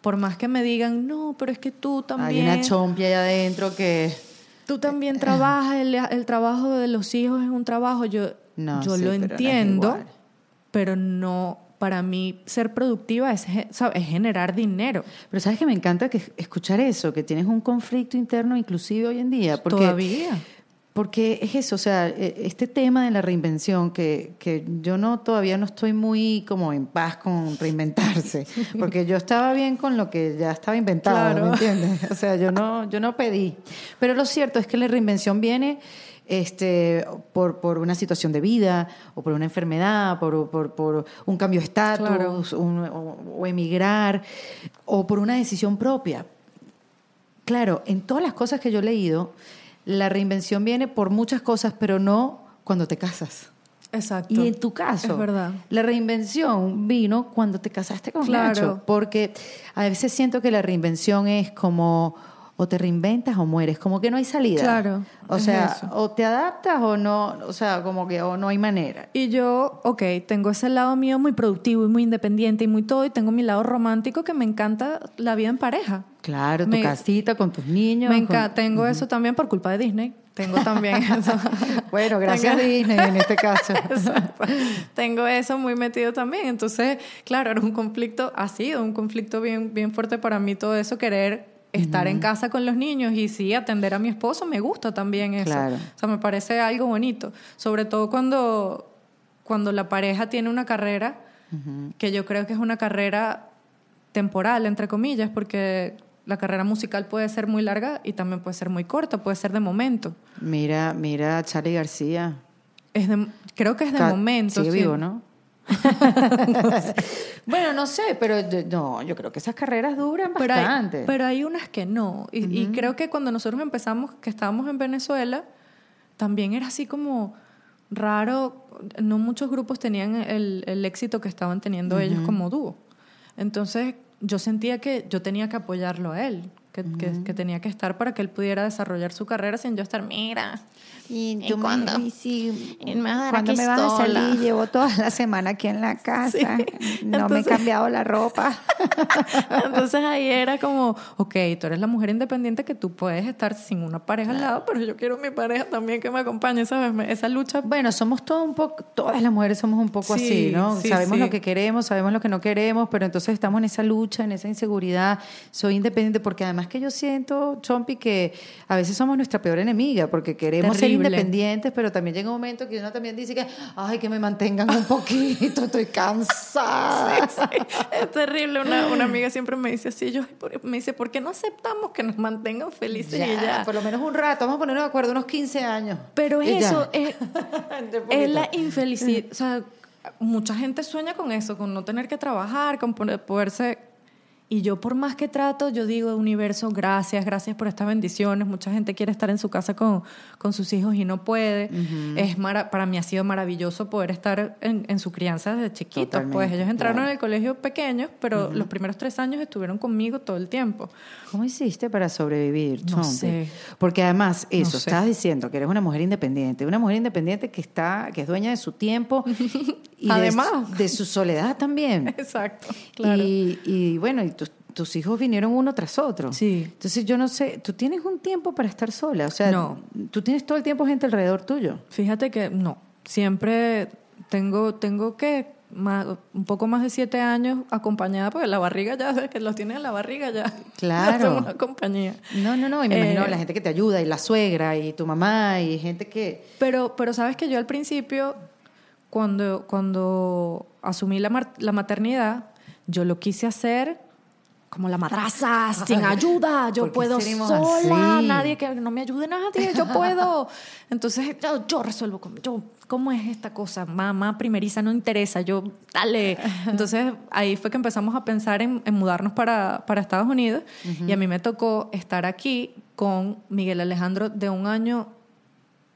Speaker 2: Por más que me digan, no, pero es que tú
Speaker 1: Hay
Speaker 2: también...
Speaker 1: una chompia allá adentro que...
Speaker 2: Tú también trabajas, el, el trabajo de los hijos es un trabajo. Yo,
Speaker 1: No,
Speaker 2: yo
Speaker 1: sí,
Speaker 2: lo
Speaker 1: no
Speaker 2: entiendo, pero no, para mí ser productiva es, generar dinero.
Speaker 1: Pero sabes que me encanta que escuchar eso, que tienes un conflicto interno inclusive hoy en día. Porque,
Speaker 2: Todavía.
Speaker 1: Porque es eso, o sea, e- este tema de la reinvención, que, que yo no todavía no estoy muy como en paz con reinventarse, porque yo estaba bien con lo que ya estaba inventado,
Speaker 2: Claro.
Speaker 1: ¿me entiendes? O sea, yo no, yo no pedí. Pero lo cierto es que la reinvención viene este, por, por una situación de vida, o por una enfermedad, por, por, por un cambio de estatus,
Speaker 2: Claro.
Speaker 1: un- o, o emigrar, o por una decisión propia. Claro, en todas las cosas que yo he leído, la reinvención viene por muchas cosas, pero no cuando te casas.
Speaker 2: Exacto.
Speaker 1: Y en tu caso,
Speaker 2: Es verdad.
Speaker 1: la reinvención vino cuando te casaste con
Speaker 2: Claro.
Speaker 1: Nacho, porque a veces siento que la reinvención es como o te reinventas o mueres, como que no hay salida.
Speaker 2: Claro,
Speaker 1: O sea, o te adaptas o no, o sea, como que o no hay manera.
Speaker 2: Y yo, ok, tengo ese lado mío muy productivo y muy independiente y muy todo, y tengo mi lado romántico que me encanta la vida en pareja.
Speaker 1: Claro, tu
Speaker 2: Me-
Speaker 1: casita con tus niños.
Speaker 2: Me
Speaker 1: con-
Speaker 2: encanta, tengo eso también por culpa de Disney. Tengo también eso.
Speaker 1: Bueno, gracias
Speaker 2: Tengo-
Speaker 1: Disney en este caso.
Speaker 2: Exacto. Tengo eso muy metido también. Entonces, claro, era un conflicto, ha sido un conflicto bien, bien fuerte para mí todo eso, querer estar en casa con los niños y sí, atender a mi esposo, me gusta también eso.
Speaker 1: Claro.
Speaker 2: O sea, me parece algo bonito. Sobre todo cuando, cuando la pareja tiene una carrera, que yo creo que es una carrera temporal, entre comillas, porque la carrera musical puede ser muy larga y también puede ser muy corta, puede ser de momento.
Speaker 1: Mira, mira a Charlie García.
Speaker 2: Es de- creo que es de
Speaker 1: Ca-
Speaker 2: momento.
Speaker 1: Sigue
Speaker 2: sí.
Speaker 1: vivo, ¿no? bueno, no sé, pero no, yo creo que esas carreras duran
Speaker 2: Pero hay,
Speaker 1: bastante.
Speaker 2: pero hay unas que no. Y, y creo que cuando nosotros empezamos, que estábamos en Venezuela, también era así como raro. No muchos grupos tenían el, el éxito que estaban teniendo ellos como dúo. Entonces yo sentía que yo tenía que apoyarlo a él, que, que- que tenía que estar para que él pudiera desarrollar su carrera sin yo estar, mira.
Speaker 3: ¿Y
Speaker 2: ¿Y
Speaker 3: tú me- y si-
Speaker 2: Y me vas a dar
Speaker 3: ¿Cuándo
Speaker 2: aquí
Speaker 3: me vas a salir? Llevo toda la semana aquí en la casa. No me he cambiado la ropa.
Speaker 2: Entonces ahí era como, ok, tú eres la mujer independiente que tú puedes estar sin una pareja al lado, pero yo quiero mi pareja también que me acompañe, ¿sabes? Esa lucha
Speaker 1: Bueno, somos todo un poco, todas las mujeres somos un poco
Speaker 2: Sí,
Speaker 1: así, ¿no?
Speaker 2: sí,
Speaker 1: sabemos
Speaker 2: sí.
Speaker 1: lo que queremos, sabemos lo que no queremos, pero entonces estamos en esa lucha, en esa inseguridad. Soy independiente porque además que yo siento, Chompi, que a veces somos nuestra peor enemiga porque queremos ser
Speaker 2: Terrible.
Speaker 1: Independientes, pero también llega un momento que uno también dice que, ay, que me mantengan un poquito, estoy cansada.
Speaker 2: es terrible. Una, una amiga siempre me dice así, yo me dice, ¿por qué no aceptamos que nos mantengan felices
Speaker 1: Ya,
Speaker 2: y ya?
Speaker 1: Por lo menos un rato, vamos a ponernos de acuerdo, unos 15 años.
Speaker 2: Pero eso es, es la infelicidad. O sea, mucha gente sueña con eso, con no tener que trabajar, con poderse... Y yo por más que trato, yo digo, universo, gracias, gracias por estas bendiciones. Mucha gente quiere estar en su casa con, con sus hijos y no puede. es mara- para mí ha sido maravilloso poder estar en, en su crianza desde chiquitos. Pues ellos entraron
Speaker 1: claro.
Speaker 2: en el colegio pequeños, pero los primeros tres años estuvieron conmigo todo el tiempo.
Speaker 1: ¿Cómo hiciste para sobrevivir,
Speaker 2: No sé.
Speaker 1: Porque además, eso,
Speaker 2: sé.
Speaker 1: estás diciendo que eres una mujer independiente, una mujer independiente que está, que es dueña de su tiempo y de-
Speaker 2: Además.
Speaker 1: de, su soledad también.
Speaker 2: Exacto, claro.
Speaker 1: Y, y bueno, y tus hijos vinieron uno tras otro.
Speaker 2: Sí.
Speaker 1: Entonces yo no sé, tú tienes un tiempo para estar sola, o sea,
Speaker 2: No.
Speaker 1: tú tienes todo el tiempo gente alrededor tuyo.
Speaker 2: Fíjate que no, siempre tengo, tengo que más- un poco más de siete años acompañada, porque la barriga ya, que los tienes en la barriga ya.
Speaker 1: Claro.
Speaker 2: una compañía.
Speaker 1: No, no, no, y me imagino
Speaker 2: Eh,
Speaker 1: la gente que te ayuda, y la suegra, y tu mamá, y gente que...
Speaker 2: Pero, pero sabes que yo al principio, cuando, cuando asumí la, la maternidad, yo lo quise hacer como la madraza, sin ayuda, yo
Speaker 1: ¿Por qué
Speaker 2: puedo sola,
Speaker 1: así?
Speaker 2: nadie que no me ayude, nadie, yo puedo. Entonces, yo, yo resuelvo, con- yo, ¿cómo es esta cosa? Mamá primeriza, no interesa, yo, dale. Entonces, ahí fue que empezamos a pensar en, en mudarnos para, para Estados Unidos y a mí me tocó estar aquí con Miguel Alejandro de un año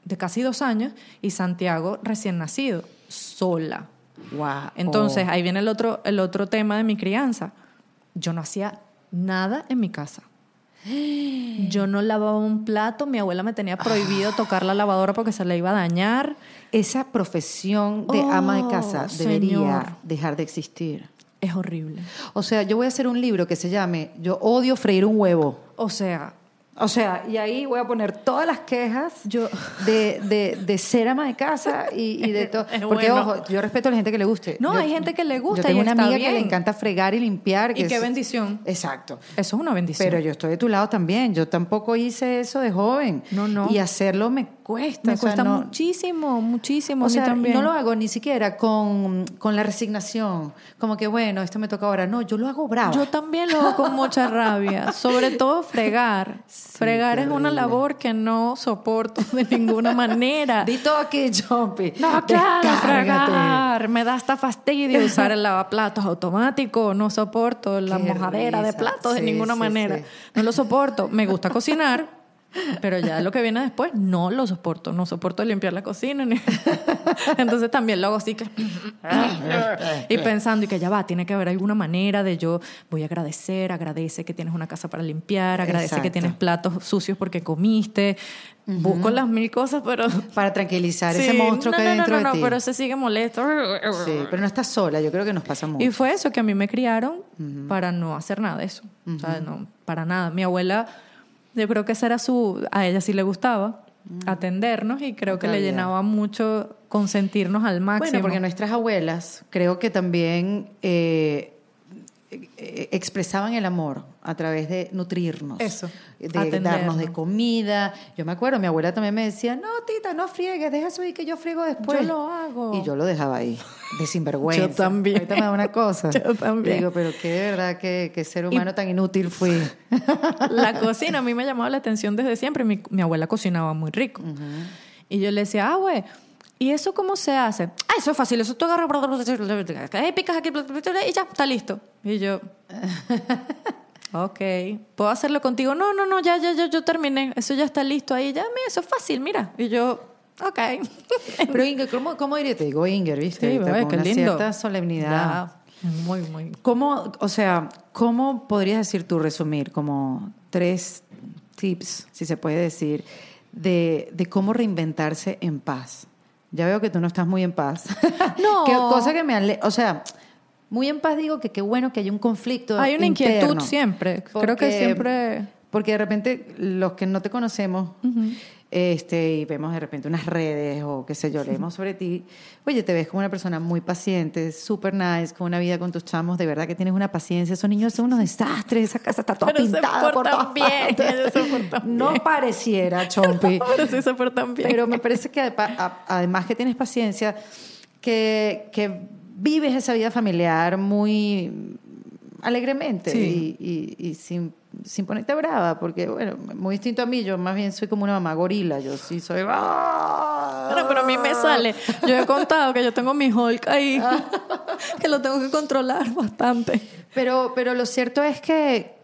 Speaker 2: de casi dos años y Santiago recién nacido, sola.
Speaker 1: Wow.
Speaker 2: Entonces, ahí viene el otro, el otro tema de mi crianza. Yo no hacía nada en mi casa. Yo no lavaba un plato, mi abuela me tenía prohibido tocar la lavadora porque se le iba a dañar.
Speaker 1: Esa profesión de
Speaker 2: Oh,
Speaker 1: ama de casa debería
Speaker 2: señor.
Speaker 1: dejar de existir.
Speaker 2: Es horrible.
Speaker 1: O sea, yo voy a hacer un libro que se llame Yo odio freír un huevo.
Speaker 2: O sea,
Speaker 1: O sea, y ahí voy a poner todas las quejas
Speaker 2: Yo-
Speaker 1: de, de, de ser ama de casa y, y de todo. Porque,
Speaker 2: bueno.
Speaker 1: ojo, yo respeto a la gente que le guste.
Speaker 2: No,
Speaker 1: Yo-
Speaker 2: hay gente que le gusta
Speaker 1: Yo tengo
Speaker 2: y
Speaker 1: una
Speaker 2: está
Speaker 1: amiga que le encanta fregar y limpiar. que
Speaker 2: Y qué
Speaker 1: es-
Speaker 2: bendición.
Speaker 1: Exacto.
Speaker 2: eso es una bendición.
Speaker 1: Pero yo estoy de tu lado también. Yo tampoco hice eso de joven.
Speaker 2: No, no.
Speaker 1: Y hacerlo me cuesta.
Speaker 2: me
Speaker 1: o sea,
Speaker 2: cuesta
Speaker 1: no-
Speaker 2: muchísimo, muchísimo.
Speaker 1: O sea,
Speaker 2: también.
Speaker 1: no lo hago ni siquiera con, con la resignación. Como que, bueno, esto me toca ahora. No, yo lo hago bravo.
Speaker 2: Yo también lo hago con mucha rabia. Sobre todo fregar. Fregar es una labor que no soporto de ninguna manera.
Speaker 1: Di todo aquí, Chompy.
Speaker 2: No
Speaker 1: Descárgate.
Speaker 2: fregar. Me da hasta fastidio usar el lavaplatos automático. No soporto la
Speaker 1: Qué
Speaker 2: mojadera de
Speaker 1: risa.
Speaker 2: platos de
Speaker 1: Sí,
Speaker 2: ninguna
Speaker 1: sí,
Speaker 2: manera. No lo soporto. Me gusta cocinar. Pero ya lo que viene después no lo soporto. No soporto limpiar la cocina. ni- Entonces también lo hago así que... y pensando y que ya va, tiene que haber alguna manera de yo voy a agradecer, agradece que tienes una casa para limpiar, agradece que tienes platos sucios porque comiste. Busco las mil cosas, pero...
Speaker 1: Para tranquilizar ese monstruo
Speaker 2: no,
Speaker 1: que
Speaker 2: no,
Speaker 1: hay
Speaker 2: no,
Speaker 1: dentro
Speaker 2: no,
Speaker 1: de ti.
Speaker 2: no, pero se sigue molesto.
Speaker 1: Sí, pero no estás sola. Yo creo que nos pasa mucho.
Speaker 2: Y fue eso, que a mí me criaron para no hacer nada de eso. O sea, no, para nada. Mi abuela, yo creo que esa era su... A ella sí le gustaba atendernos y creo que
Speaker 1: Otra
Speaker 2: le llenaba mucho consentirnos al máximo.
Speaker 1: Bueno, porque nuestras abuelas creo que también eh, expresaban el amor a través de nutrirnos.
Speaker 2: Eso,
Speaker 1: De
Speaker 2: atendernos.
Speaker 1: darnos de comida. Yo me acuerdo, mi abuela también me decía, no, tita, no friegues, deja eso ahí que yo friego después.
Speaker 2: Yo lo hago.
Speaker 1: Y yo lo dejaba ahí, de sinvergüenza.
Speaker 2: Yo también.
Speaker 1: Ahorita me da una cosa.
Speaker 2: Yo también.
Speaker 1: Digo, pero qué de verdad, que ser humano tan inútil fui.
Speaker 2: la cocina a mí me llamaba la atención desde siempre. Mi, mi abuela cocinaba muy rico. Y yo le decía, ah, güey, ¿y eso cómo se hace? Ah, eso es fácil. Eso tú agarras, eh, picas aquí y ya, está listo. Y yo, ok, ¿puedo hacerlo contigo? No, no, no, ya, ya, ya, yo terminé. Eso ya está listo ahí. Ya, mira, eso es fácil, mira. Y yo, ok.
Speaker 1: Pero Inger, ¿cómo, cómo diría? Te digo Inger, ¿viste?
Speaker 2: Sí, bebé,
Speaker 1: con
Speaker 2: qué
Speaker 1: una
Speaker 2: lindo.
Speaker 1: cierta solemnidad.
Speaker 2: Ya, muy, muy.
Speaker 1: ¿Cómo, o sea, cómo podrías decir tú, resumir, como tres tips, si se puede decir, de, de cómo reinventarse en paz? Ya veo que tú no estás muy en paz.
Speaker 2: No.
Speaker 1: Qué cosa que me ale o sea, muy en paz digo que qué bueno que hay un conflicto
Speaker 2: Hay una inquietud siempre. Creo que siempre...
Speaker 1: Porque de repente los que no te conocemos este, y vemos de repente unas redes o qué sé yo, leemos sobre ti, oye, te ves como una persona muy paciente, súper nice, con una vida con tus chamos, de verdad que tienes una paciencia. Esos niños son unos desastres, esa casa está toda
Speaker 2: Pero se
Speaker 1: pintada por
Speaker 2: portan
Speaker 1: todas
Speaker 2: bien,
Speaker 1: partes.
Speaker 2: se
Speaker 1: No
Speaker 2: bien.
Speaker 1: pareciera, Chompi.
Speaker 2: Pero sí se portan bien.
Speaker 1: Pero me parece que además que tienes paciencia, que, que vives esa vida familiar muy alegremente
Speaker 2: Sí.
Speaker 1: y, y- y sin, sin ponerte brava, porque bueno, muy distinto a mí, yo más bien soy como una mamá gorila, yo sí soy... ¡ah!
Speaker 2: Pero, pero a mí me sale. Yo he contado que yo tengo mi Hulk ahí, que lo tengo que controlar bastante.
Speaker 1: Pero, pero lo cierto es que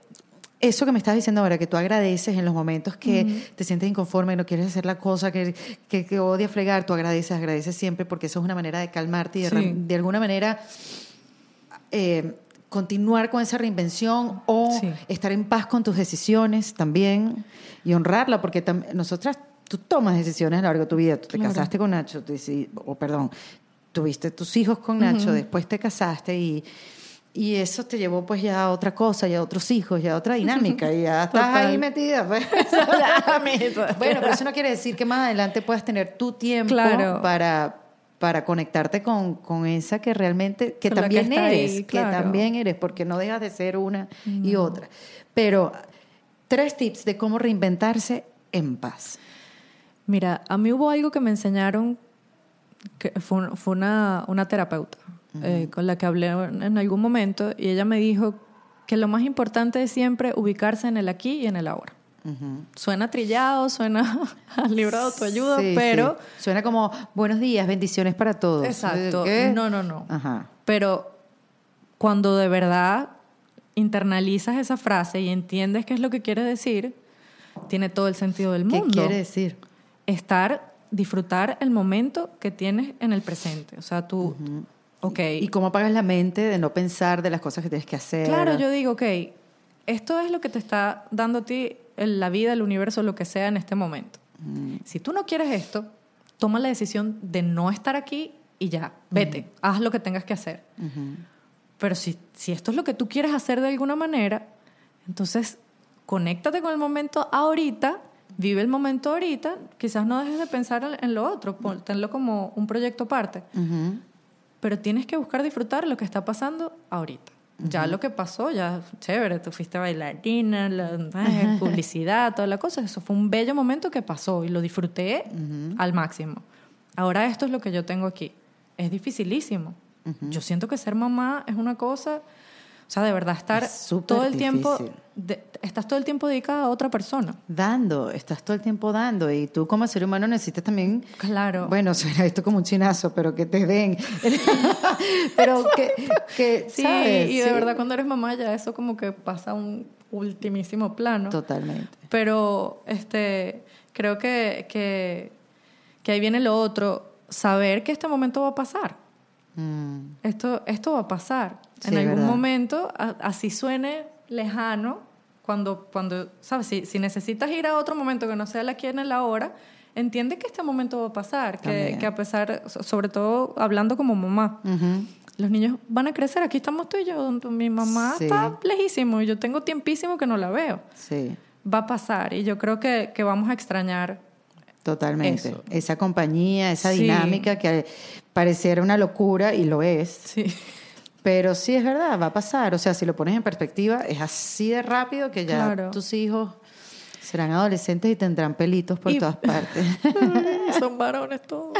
Speaker 1: eso que me estás diciendo ahora, que tú agradeces en los momentos que te sientes inconforme, no quieres hacer la cosa, que, que, que odias fregar, tú agradeces, agradeces siempre, porque eso es una manera de calmarte y de,
Speaker 2: Sí.
Speaker 1: de alguna manera eh, continuar con esa reinvención o
Speaker 2: Sí.
Speaker 1: estar en paz con tus decisiones también y honrarla, porque nosotras, tú tomas decisiones a lo largo de tu vida. Tú te
Speaker 2: Claro.
Speaker 1: casaste con Nacho, o perdón, tuviste tus hijos con Nacho, después te casaste y, y eso te llevó pues ya a otra cosa, ya a otros hijos, ya a otra dinámica y ya estás
Speaker 2: Total.
Speaker 1: ahí metida. pues. bueno, pero eso no quiere decir que más adelante puedas tener tu tiempo
Speaker 2: Claro.
Speaker 1: para para conectarte con, con esa que realmente, que
Speaker 2: Con la que
Speaker 1: también
Speaker 2: ahí,
Speaker 1: eres, que también eres, porque no dejas de ser una y otra. Pero tres tips de cómo reinventarse en paz.
Speaker 2: Mira, a mí hubo algo que me enseñaron, que fue, fue una, una terapeuta eh, con la que hablé en algún momento y ella me dijo que lo más importante es siempre ubicarse en el aquí y en el ahora. Suena trillado, suena al libro de autoayuda,
Speaker 1: Sí,
Speaker 2: pero...
Speaker 1: sí. Suena como buenos días, bendiciones para todos.
Speaker 2: Exacto.
Speaker 1: ¿Qué?
Speaker 2: No, no, no.
Speaker 1: Ajá.
Speaker 2: Pero cuando de verdad internalizas esa frase y entiendes qué es lo que quiere decir, tiene todo el sentido del
Speaker 1: ¿Qué
Speaker 2: mundo.
Speaker 1: quiere decir?
Speaker 2: Estar, disfrutar el momento que tienes en el presente. O sea, tú, ok.
Speaker 1: ¿Y cómo apagas la mente de no pensar de las cosas que tienes que hacer?
Speaker 2: Claro, yo digo, ok, esto es lo que te está dando a ti la vida, el universo, lo que sea en este momento. Si tú no quieres esto, toma la decisión de no estar aquí y ya, vete, haz lo que tengas que hacer. Pero si, si esto es lo que tú quieres hacer de alguna manera, entonces conéctate con el momento ahorita, vive el momento ahorita, quizás no dejes de pensar en- lo otro, tenlo como un proyecto aparte pero tienes que buscar disfrutar lo que está pasando ahorita. Ya lo que pasó, ya chévere, tú fuiste bailarina, la, ay, publicidad, toda la cosa, eso fue un bello momento que pasó y lo disfruté al máximo. Ahora esto es lo que yo tengo aquí. Es dificilísimo. Yo siento que ser mamá es una cosa, o sea, de verdad estar
Speaker 1: Es
Speaker 2: todo el tiempo, de- estás todo el tiempo dedicada a otra persona.
Speaker 1: Dando, estás todo el tiempo dando y tú como ser humano necesitas también
Speaker 2: Claro.
Speaker 1: Bueno, suena esto como un chinazo, pero que te den. pero que, que
Speaker 2: Sí,
Speaker 1: ¿sabes?
Speaker 2: y de
Speaker 1: Sí.
Speaker 2: verdad cuando eres mamá ya eso como que pasa a un ultimísimo plano.
Speaker 1: Totalmente.
Speaker 2: Pero este, creo que, que, que ahí viene lo otro, saber que este momento va a pasar.
Speaker 1: Mm,
Speaker 2: Esto, esto va a pasar.
Speaker 1: Sí,
Speaker 2: en algún
Speaker 1: verdad.
Speaker 2: momento, a- así suene lejano, cuando, cuando ¿sabes? Si, si necesitas ir a otro momento que no sea el aquí en el ahora, entiende que este momento va a pasar. Que, a pesar, so- sobre todo hablando como mamá, los niños van a crecer. Aquí estamos tú y yo. Mi mamá
Speaker 1: Sí.
Speaker 2: está lejísimo y yo tengo tiempísimo que no la veo
Speaker 1: Sí,
Speaker 2: va a pasar y yo creo que, que vamos a extrañar.
Speaker 1: Totalmente.
Speaker 2: Eso.
Speaker 1: Esa compañía, esa
Speaker 2: Sí.
Speaker 1: dinámica que pareciera una locura y lo es.
Speaker 2: Sí.
Speaker 1: Pero sí es verdad, va a pasar. O sea, si lo pones en perspectiva, es así de rápido que ya
Speaker 2: Claro.
Speaker 1: tus hijos serán adolescentes y tendrán pelitos por
Speaker 2: Y-
Speaker 1: todas partes.
Speaker 2: Son varones todos.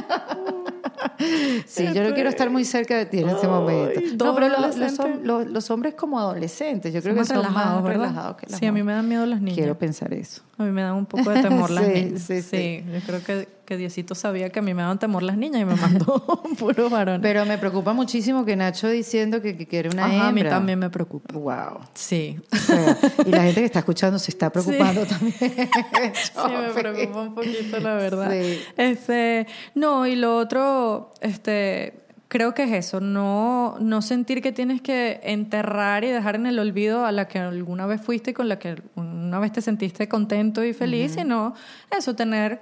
Speaker 1: Sí, yo no quiero estar muy cerca de ti en
Speaker 2: Ay,
Speaker 1: momento. No, pero los, los, los- los hombres como adolescentes, yo creo
Speaker 2: Son
Speaker 1: que
Speaker 2: más
Speaker 1: son
Speaker 2: relajados,
Speaker 1: más
Speaker 2: ¿verdad?
Speaker 1: relajados que las
Speaker 2: Sí, a mí me dan miedo los niños.
Speaker 1: Quiero pensar eso.
Speaker 2: A mí me dan un poco de temor las
Speaker 1: Sí,
Speaker 2: niñas.
Speaker 1: sí, sí.
Speaker 2: yo creo que, que Diosito sabía que a mí me daban temor las niñas y me mandó puro varón.
Speaker 1: Pero me preocupa muchísimo que Nacho diciendo que, que quiere una
Speaker 2: Ajá, a mí
Speaker 1: hembra.
Speaker 2: también me preocupa.
Speaker 1: Wow.
Speaker 2: Sí.
Speaker 1: O sea, y la gente que está escuchando se está preocupando también.
Speaker 2: Sí, me preocupa un poquito, la verdad.
Speaker 1: Sí.
Speaker 2: Este, no, y lo otro, este, creo que es eso, no, no sentir que tienes que enterrar y dejar en el olvido a la que alguna vez fuiste y con la que una vez te sentiste contento y feliz, sino eso, tener,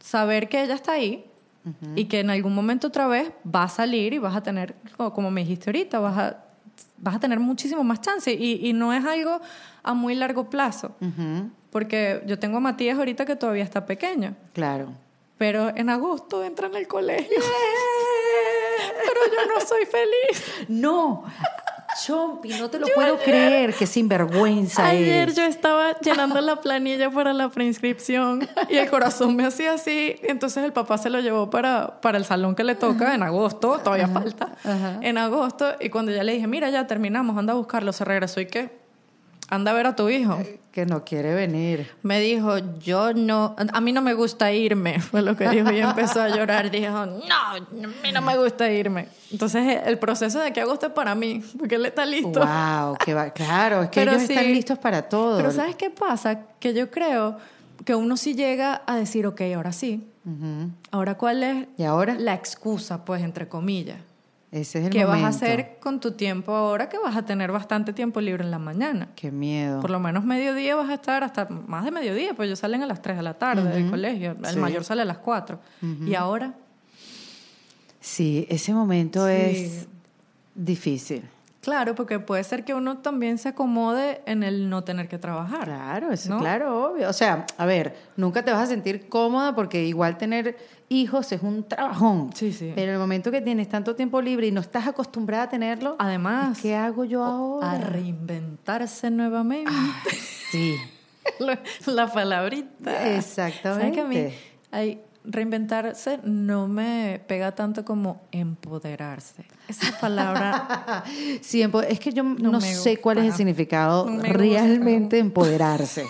Speaker 2: saber que ella está ahí. Y que en algún momento otra vez va a salir y vas a tener, como como me dijiste ahorita, vas a, vas a tener muchísimo más chance. Y, y no es algo a muy largo plazo. Porque yo tengo a Matías ahorita que todavía está pequeño,
Speaker 1: Claro.
Speaker 2: pero en agosto entra en el colegio. pero yo no soy feliz.
Speaker 1: No, Chompi, no te lo puedo creer, que sinvergüenza
Speaker 2: Ayer
Speaker 1: eres.
Speaker 2: yo estaba llenando la planilla para la preinscripción y el corazón me hacía así. Entonces el papá se lo llevó para, para el salón que le toca en agosto, todavía falta, en agosto. Y cuando ya le dije, mira, ya terminamos, anda a buscarlo, se regresó y qué, anda a ver a tu hijo.
Speaker 1: Que no quiere venir.
Speaker 2: Me dijo, yo no, a mí no me gusta irme, fue lo que dijo y empezó a llorar. Dijo, no, a mí no me gusta irme. Entonces el proceso de que hago esto es para mí, porque él está listo.
Speaker 1: Wow, que va, claro, es que
Speaker 2: Pero
Speaker 1: ellos
Speaker 2: sí.
Speaker 1: están listos para todo.
Speaker 2: Pero ¿sabes qué pasa? Que yo creo que uno sí llega a decir, ok, ahora sí. Ahora, ¿cuál es
Speaker 1: ¿Y ahora?
Speaker 2: la excusa, pues, entre comillas?
Speaker 1: Ese es el
Speaker 2: ¿Qué vas a hacer con tu tiempo ahora que vas a tener bastante tiempo libre en la mañana?
Speaker 1: Qué miedo.
Speaker 2: Por lo menos mediodía vas a estar hasta más de mediodía, pues ellos salen a las 3 de la tarde del colegio, el
Speaker 1: Sí.
Speaker 2: mayor sale a las 4. Y ahora,
Speaker 1: Sí, ese momento
Speaker 2: Sí.
Speaker 1: es difícil.
Speaker 2: claro, porque puede ser que uno también se acomode en el no tener que trabajar.
Speaker 1: Claro, eso,
Speaker 2: ¿no?
Speaker 1: claro, obvio. O sea, a ver, nunca te vas a sentir cómoda porque igual tener hijos es un trabajón.
Speaker 2: Sí, sí.
Speaker 1: Pero el momento que tienes tanto tiempo libre y no estás acostumbrada a tenerlo,
Speaker 2: Además,
Speaker 1: ¿qué hago yo
Speaker 2: a
Speaker 1: ahora?
Speaker 2: reinventarse nuevamente.
Speaker 1: Sí,
Speaker 2: la, la palabrita.
Speaker 1: Exactamente.
Speaker 2: ¿Sabes que a mí ay, reinventarse no me pega tanto como empoderarse? Esa palabra
Speaker 1: sí, es que yo no, sé cuál es el significado
Speaker 2: me gusta.
Speaker 1: realmente empoderarse.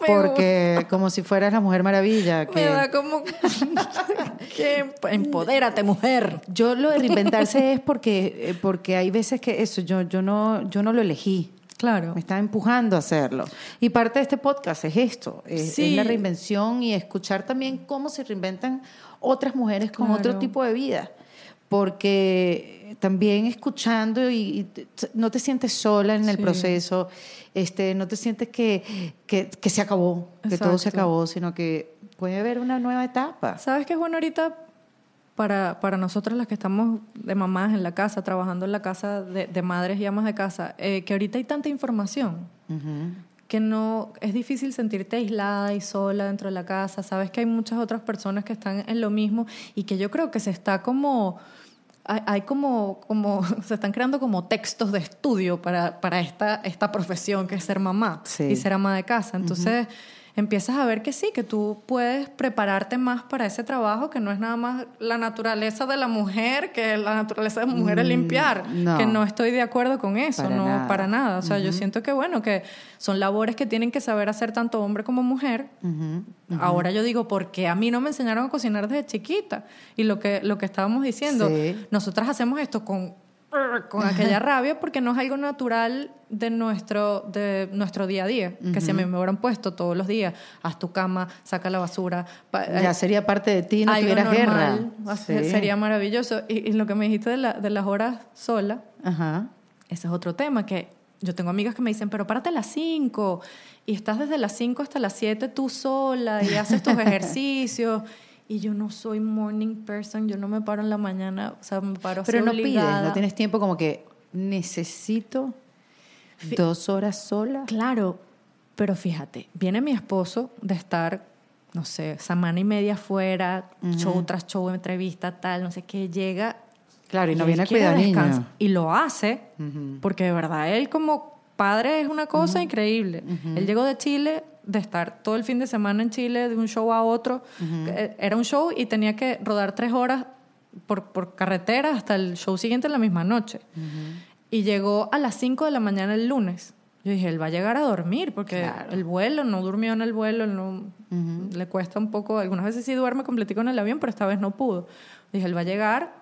Speaker 2: Me
Speaker 1: porque como si fueras la Mujer Maravilla.
Speaker 2: me
Speaker 1: Que
Speaker 2: da como que empodérate, mujer.
Speaker 1: Yo lo de reinventarse es porque, eh, porque hay veces que eso, yo, yo, no, yo no lo elegí.
Speaker 2: Claro.
Speaker 1: Me está empujando a hacerlo. Y parte de este podcast es esto, es,
Speaker 2: Sí.
Speaker 1: es la reinvención y escuchar también cómo se reinventan otras mujeres con
Speaker 2: Claro.
Speaker 1: otro tipo de vida. Porque también escuchando y, no te sientes sola en el
Speaker 2: Sí.
Speaker 1: proceso, este, no te sientes que, que, que se acabó, que todo se acabó, sino que puede haber una nueva etapa.
Speaker 2: ¿Sabes qué es bueno ahorita para, para nosotras las que estamos de mamás en la casa, trabajando en la casa de, de madres y amas de casa? Eh, que ahorita hay tanta información que no es difícil sentirte aislada y sola dentro de la casa. Sabes que hay muchas otras personas que están en lo mismo y que yo creo que se está como hay, como, como se están creando como textos de estudio para, para esta, esta profesión que es ser mamá
Speaker 1: Sí.
Speaker 2: y ser ama de casa. Entonces empiezas a ver que sí, que tú puedes prepararte más para ese trabajo, que no es nada más la naturaleza de la mujer, que la naturaleza de la mujer es limpiar,
Speaker 1: Mm, no.
Speaker 2: que no estoy de acuerdo con eso,
Speaker 1: Para
Speaker 2: no
Speaker 1: nada.
Speaker 2: para nada. O sea, yo siento que bueno, que son labores que tienen que saber hacer tanto hombre como mujer. Ahora yo digo, porque a mí no me enseñaron a cocinar desde chiquita. Y lo que, lo que estábamos diciendo,
Speaker 1: Sí.
Speaker 2: nosotras hacemos esto con, con aquella rabia porque no es algo natural de nuestro, de nuestro día a día. Que si a mí me hubieran puesto todos los días, haz tu cama, saca la basura. pa-
Speaker 1: Ya sería parte de ti, no tuvieras guerra. Sí.
Speaker 2: Sería maravilloso. Y, y lo que me dijiste de, la- de las horas sola,
Speaker 1: Ajá.
Speaker 2: ese es otro tema que yo tengo amigas que me dicen, pero párate a las 5 y estás desde las 5 hasta las 7 tú sola y haces tus ejercicios. Y yo no soy morning person, yo no me paro en la mañana, o sea, me paro
Speaker 1: Pero no pides,
Speaker 2: obligada.
Speaker 1: no tienes tiempo como que necesito dos horas sola.
Speaker 2: Claro, pero fíjate, viene mi esposo de estar, no sé, semana y media fuera, show tras show, entrevista, tal, no sé qué, llega.
Speaker 1: Claro, y no viene a cuidar niños.
Speaker 2: Y lo hace, porque de verdad él como padre es una cosa increíble. Él llegó de Chile, de estar todo el fin de semana en Chile, de un show a otro. Eh, Era un show y tenía que rodar tres horas por, por carretera hasta el show siguiente en la misma noche. Y llegó a las 5 de la mañana el lunes. Yo dije, él va a llegar a dormir porque
Speaker 1: Claro.
Speaker 2: el vuelo, no durmió en el vuelo, no, le cuesta un poco, algunas veces sí duerme completico en el avión, pero esta vez no pudo. Dije, él va a llegar,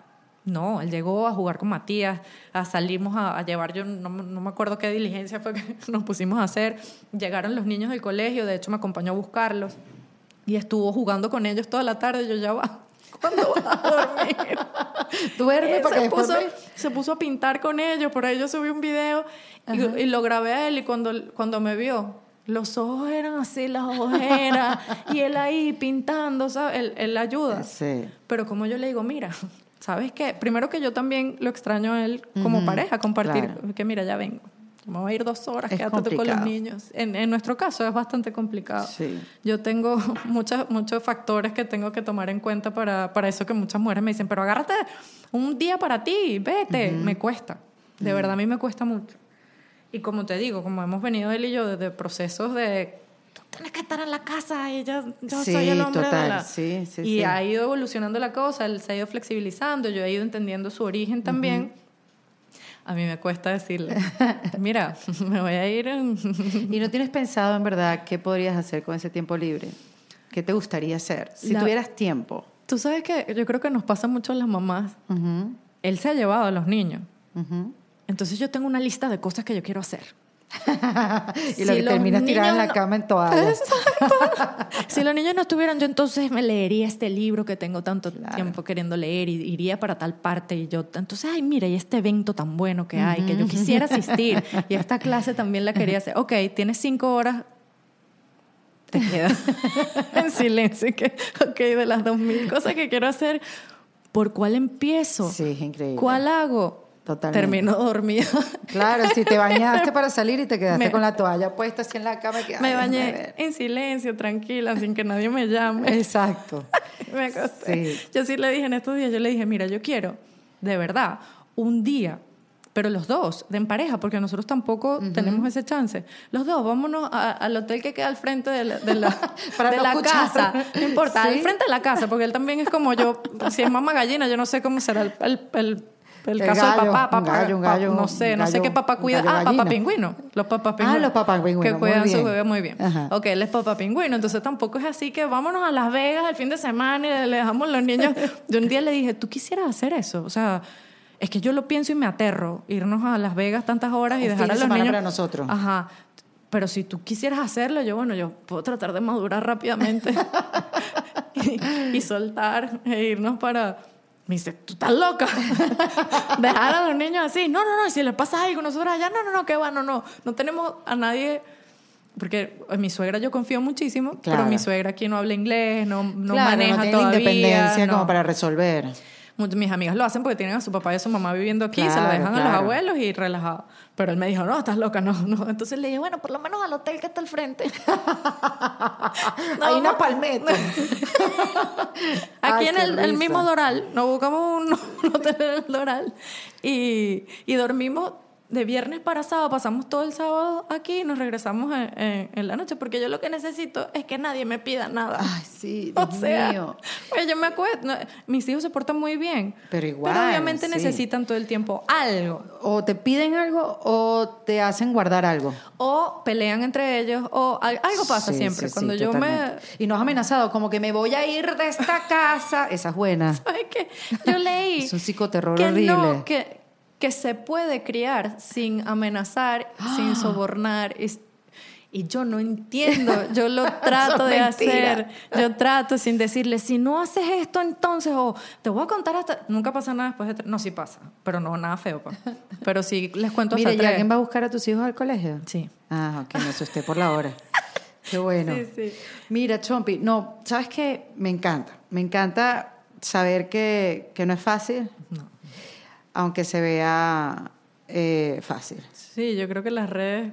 Speaker 2: no, él llegó a jugar con Matías, a salimos a, a llevar, yo no, me- no me acuerdo qué diligencia fue que nos pusimos a hacer, llegaron los niños del colegio, de hecho me acompañó a buscarlos y estuvo jugando con ellos toda la tarde, yo ya va. ¿Cuándo vas a dormir?
Speaker 1: Duerme
Speaker 2: Eh,
Speaker 1: para que
Speaker 2: se, puso, se puso a pintar con ellos. Por ahí yo subí un video y, y lo grabé a él. Y cuando, cuando me vio, los ojos eran así, las ojeras. y él ahí pintando, ¿sabes? Él, él ayuda.
Speaker 1: Sí.
Speaker 2: Pero como yo le digo, mira, ¿sabes qué? Primero que yo también lo extraño a él como pareja, compartir.
Speaker 1: claro.
Speaker 2: Que mira, ya vengo. Me voy a ir dos horas,
Speaker 1: Es
Speaker 2: quédate tú con los niños. En, en nuestro caso es bastante complicado.
Speaker 1: Sí.
Speaker 2: Yo tengo muchas, muchos factores que tengo que tomar en cuenta para, para eso que muchas mujeres me dicen, pero agárrate un día para ti, vete. Me cuesta. De verdad, a mí me cuesta mucho. Y como te digo, como hemos venido él y yo desde procesos de tienes que estar en la casa y yo, yo
Speaker 1: Sí,
Speaker 2: soy el hombre de
Speaker 1: total,
Speaker 2: la-".
Speaker 1: sí, sí,
Speaker 2: y ha ido evolucionando la cosa, él se ha ido flexibilizando, yo he ido entendiendo su origen también. A mí me cuesta decirle, mira, me voy a ir.
Speaker 1: ¿Y no tienes pensado en verdad qué podrías hacer con ese tiempo libre? ¿Qué te gustaría hacer? Si
Speaker 2: La-
Speaker 1: tuvieras tiempo.
Speaker 2: Tú sabes que yo creo que nos pasa mucho a las mamás.
Speaker 1: Ujú,
Speaker 2: Él se ha llevado a los niños.
Speaker 1: ujú.
Speaker 2: Entonces yo tengo una lista de cosas que yo quiero hacer.
Speaker 1: y lo
Speaker 2: Si
Speaker 1: que
Speaker 2: los
Speaker 1: terminas tirada en la cama en toalla.
Speaker 2: Si los niños no estuvieran, yo entonces me leería este libro que tengo tanto tiempo queriendo leer y iría para tal parte. Y yo, entonces, ay, mira, y este evento tan bueno que hay, que yo quisiera asistir. Y esta clase también la quería hacer. Ok, tienes cinco horas. Te quedas en silencio. Que, ok, de las dos mil cosas que quiero hacer, ¿por cuál empiezo?
Speaker 1: Sí, es increíble.
Speaker 2: ¿Cuál hago?
Speaker 1: Totalmente.
Speaker 2: Termino dormida.
Speaker 1: Claro, si te bañaste para salir y te quedaste
Speaker 2: Me-
Speaker 1: con la toalla puesta así en la cama. Que,
Speaker 2: me bañé en silencio, tranquila, sin que nadie me llame.
Speaker 1: Exacto.
Speaker 2: me acosté.
Speaker 1: Sí.
Speaker 2: Yo sí le dije en estos días, yo le dije, mira, yo quiero, de verdad, un día, pero los dos, de en pareja, porque nosotros tampoco tenemos ese chance. Los dos, vámonos a- al hotel que queda al frente de la, de la,
Speaker 1: Para
Speaker 2: de
Speaker 1: no
Speaker 2: la
Speaker 1: escuchar.
Speaker 2: casa. No importa,
Speaker 1: Sí.
Speaker 2: al frente de la casa, porque él también es como yo, si es mamá gallina, yo no sé cómo será el... el, el el
Speaker 1: El
Speaker 2: caso
Speaker 1: gallo,
Speaker 2: del papá,
Speaker 1: un
Speaker 2: papá,
Speaker 1: gallo, un
Speaker 2: papá,
Speaker 1: gallo,
Speaker 2: no sé,
Speaker 1: un
Speaker 2: no sé qué papá cuida. Ah, papá pingüino. Los papás
Speaker 1: Ah,
Speaker 2: pingüinos.
Speaker 1: los papás pingüinos,
Speaker 2: Que cuidan su bebé muy bien.
Speaker 1: Ajá.
Speaker 2: Ok, él es papá pingüino, entonces tampoco es así que vámonos a Las Vegas el fin de semana y le dejamos los niños. Yo un día le dije, ¿tú quisieras hacer eso? O sea, es que yo lo pienso y me aterro, irnos a Las Vegas tantas horas y
Speaker 1: Un
Speaker 2: dejar
Speaker 1: fin
Speaker 2: a los niños.
Speaker 1: para nosotros.
Speaker 2: Ajá. Pero si tú quisieras hacerlo, yo, bueno, yo puedo tratar de madurar rápidamente y, y soltar e irnos para... Me dice, tú estás loca. Dejar a los niños así. No, no, no, si le pasa algo, nosotros allá, no, no, no, que va, no, no. No tenemos a nadie. Porque en mi suegra yo confío muchísimo,
Speaker 1: Claro.
Speaker 2: pero mi suegra aquí no habla inglés, no, no
Speaker 1: claro,
Speaker 2: maneja
Speaker 1: no tiene
Speaker 2: todavía.
Speaker 1: independencia
Speaker 2: no.
Speaker 1: como para resolver.
Speaker 2: Muchos- Mis amigas lo hacen porque tienen a su papá y a su mamá viviendo aquí, se lo
Speaker 1: Claro,
Speaker 2: dejan a los
Speaker 1: claro.
Speaker 2: abuelos y relajado. Pero él me dijo, no, estás loca, no, no. Entonces le dije, bueno, por lo menos al hotel que está al frente.
Speaker 1: Hay una palmeta.
Speaker 2: Aquí
Speaker 1: Ay,
Speaker 2: en el, mismo Doral, nos buscamos un, un hotel en el Doral y, y dormimos de viernes para sábado, pasamos todo el sábado aquí y nos regresamos en, en- en la noche, porque yo lo que necesito es que nadie me pida nada.
Speaker 1: Ay, sí,
Speaker 2: o
Speaker 1: Dios
Speaker 2: sea,
Speaker 1: mío.
Speaker 2: pues yo me acuerdo, no, mis hijos se portan muy bien,
Speaker 1: Pero igual,
Speaker 2: obviamente
Speaker 1: sí.
Speaker 2: necesitan todo el tiempo algo.
Speaker 1: O te piden algo o te hacen guardar algo.
Speaker 2: O pelean entre ellos, o al- algo pasa
Speaker 1: Sí,
Speaker 2: siempre.
Speaker 1: sí,
Speaker 2: Cuando yo me.
Speaker 1: Y nos has amenazado como que me voy a ir de esta casa. Esa es buena.
Speaker 2: ¿Sabes qué? Yo leí.
Speaker 1: Es un psicoterror
Speaker 2: que
Speaker 1: horrible.
Speaker 2: No, que, que se puede criar sin amenazar, sin sobornar. Y, y yo no entiendo. Yo lo trato de
Speaker 1: mentira.
Speaker 2: hacer. Yo trato sin decirle, si no haces esto, entonces, o te voy a contar hasta. Nunca pasa nada después de. tres- No, sí pasa. Pero no, nada feo. pa. Pero sí les cuento hasta
Speaker 1: ¿y alguien va a buscar a tus hijos al colegio?
Speaker 2: Sí.
Speaker 1: Ah, ok, me asusté por la hora. Qué bueno.
Speaker 2: Sí, sí.
Speaker 1: Mira, Chompi, no, ¿sabes qué? Me encanta. Me encanta saber que, que no es fácil, aunque se vea eh, fácil.
Speaker 2: Sí, yo creo que las redes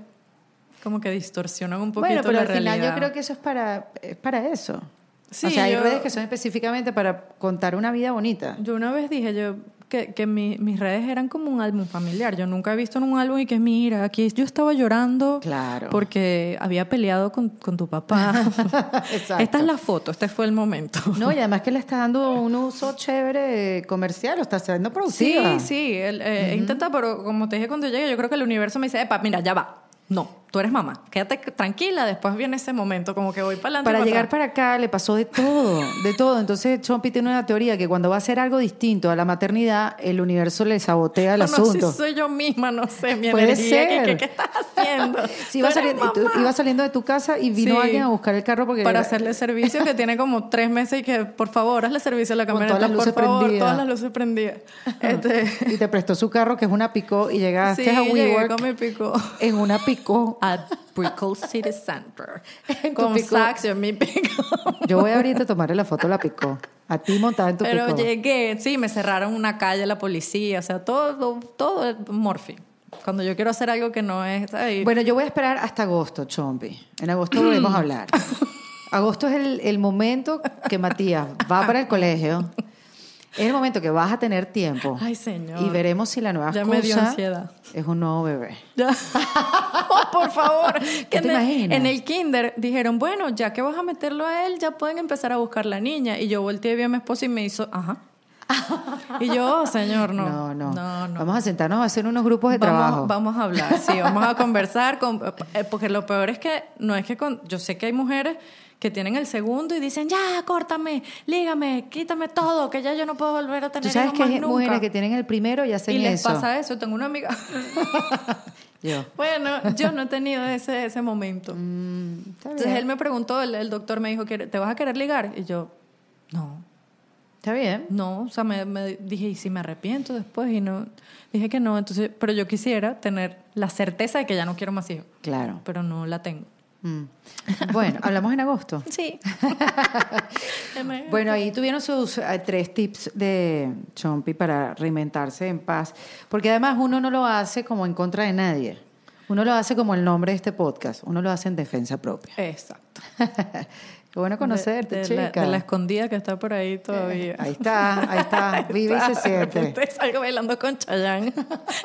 Speaker 2: como que distorsionan un poquito
Speaker 1: Bueno, pero
Speaker 2: la
Speaker 1: al final
Speaker 2: realidad.
Speaker 1: yo creo que eso es para, es para eso.
Speaker 2: Sí,
Speaker 1: o sea, hay
Speaker 2: yo-
Speaker 1: redes que son específicamente para contar una vida bonita.
Speaker 2: Yo una vez dije yo que, que mi- mis redes eran como un álbum familiar. Yo nunca he visto en un álbum y que mira, aquí yo estaba llorando
Speaker 1: Claro.
Speaker 2: porque había peleado con, con tu papá. Esta es la foto, este fue el momento.
Speaker 1: No, y además que le está dando un uso chévere comercial, lo está haciendo
Speaker 2: Sí,
Speaker 1: productiva.
Speaker 2: sí, él, eh, he intentado, pero como te dije cuando llegue, yo creo que el universo me dice, epa, mira, ya va. No, tú eres mamá, quédate tranquila, después viene ese momento, como que voy para adelante.
Speaker 1: Para llegar para acá le pasó de todo, de todo. Entonces Chompi tiene una teoría que cuando va a hacer algo distinto a la maternidad, el universo le sabotea el
Speaker 2: No, no,
Speaker 1: asunto.
Speaker 2: si soy yo misma, no sé, mi
Speaker 1: Puede
Speaker 2: energía, ¿qué,
Speaker 1: ser.
Speaker 2: qué, qué estás haciendo?
Speaker 1: Sí, iba saliendo,
Speaker 2: mamá.
Speaker 1: iba saliendo de tu casa y vino
Speaker 2: Sí.
Speaker 1: alguien a buscar el carro porque
Speaker 2: para
Speaker 1: era-
Speaker 2: hacerle servicio que tiene como tres meses y que por favor hazle servicio a la camioneta
Speaker 1: todas las luces
Speaker 2: por favor
Speaker 1: prendidas.
Speaker 2: todas las luces prendidas este,
Speaker 1: y te prestó su carro que es una picó y llegaste
Speaker 2: sí
Speaker 1: a WeWork
Speaker 2: con mi pico
Speaker 1: en una picó.
Speaker 2: A Brickell City Center
Speaker 1: En tu
Speaker 2: con
Speaker 1: pico.
Speaker 2: sax y en mi pico
Speaker 1: Yo voy ahorita a tomarle la foto a la picó. A ti montada en tu
Speaker 2: pero
Speaker 1: picó.
Speaker 2: llegué sí me cerraron una calle la policía o sea todo todo es morfi cuando yo quiero hacer algo que no es.
Speaker 1: Bueno, yo voy a esperar hasta agosto, Chompi. En agosto volvemos a hablar. Agosto es el, el momento que Matías va para el colegio. Es el momento que vas a tener tiempo.
Speaker 2: Ay, señor.
Speaker 1: Y veremos si la nueva
Speaker 2: Ya me dio ansiedad.
Speaker 1: es un nuevo bebé.
Speaker 2: Ya. Oh, por favor.
Speaker 1: Te
Speaker 2: en, el,
Speaker 1: imaginas?
Speaker 2: en el kinder dijeron, bueno, ya que vas a meterlo a él, ya pueden empezar a buscar la niña. Y yo volteé y vi a mi esposo y me hizo, ajá. Y yo, "Oh, señor, no.
Speaker 1: No, no.
Speaker 2: No, no.
Speaker 1: Vamos a sentarnos a hacer unos grupos de
Speaker 2: vamos,
Speaker 1: trabajo.
Speaker 2: Vamos a hablar, sí, vamos a conversar. Con, eh, porque lo peor es que no es que con, yo sé que hay mujeres que tienen el segundo y dicen, ya, córtame, lígame, quítame todo, que ya yo no puedo volver a tener
Speaker 1: Tú sabes que
Speaker 2: más
Speaker 1: hay
Speaker 2: nunca".
Speaker 1: mujeres que tienen el primero y hacen
Speaker 2: y les
Speaker 1: eso.
Speaker 2: pasa eso. Tengo una amiga.
Speaker 1: Yo.
Speaker 2: bueno, yo no he tenido ese, ese momento.
Speaker 1: Mm,
Speaker 2: Entonces él me preguntó, el, el doctor me dijo, "¿Quiere- ¿te vas a querer ligar? Y yo, no.
Speaker 1: Está bien.
Speaker 2: No, o sea, me, me dije, ¿y si me arrepiento después? Y no, dije que no, entonces, pero yo quisiera tener la certeza de que ya no quiero más hijos,
Speaker 1: Claro.
Speaker 2: pero no la tengo.
Speaker 1: Mm. Bueno, hablamos en agosto.
Speaker 2: Sí.
Speaker 1: Bueno, ahí tuvieron sus eh, tres tips de Chompi para reinventarse en paz. Porque además uno no lo hace como en contra de nadie. Uno lo hace como el nombre de este podcast. Uno lo hace en defensa propia.
Speaker 2: Exacto.
Speaker 1: Qué bueno conocerte,
Speaker 2: de, de
Speaker 1: chica.
Speaker 2: La, de la escondida que está por ahí todavía.
Speaker 1: Ahí está, ahí está. Vive y se siente.
Speaker 2: salgo bailando con Chayanne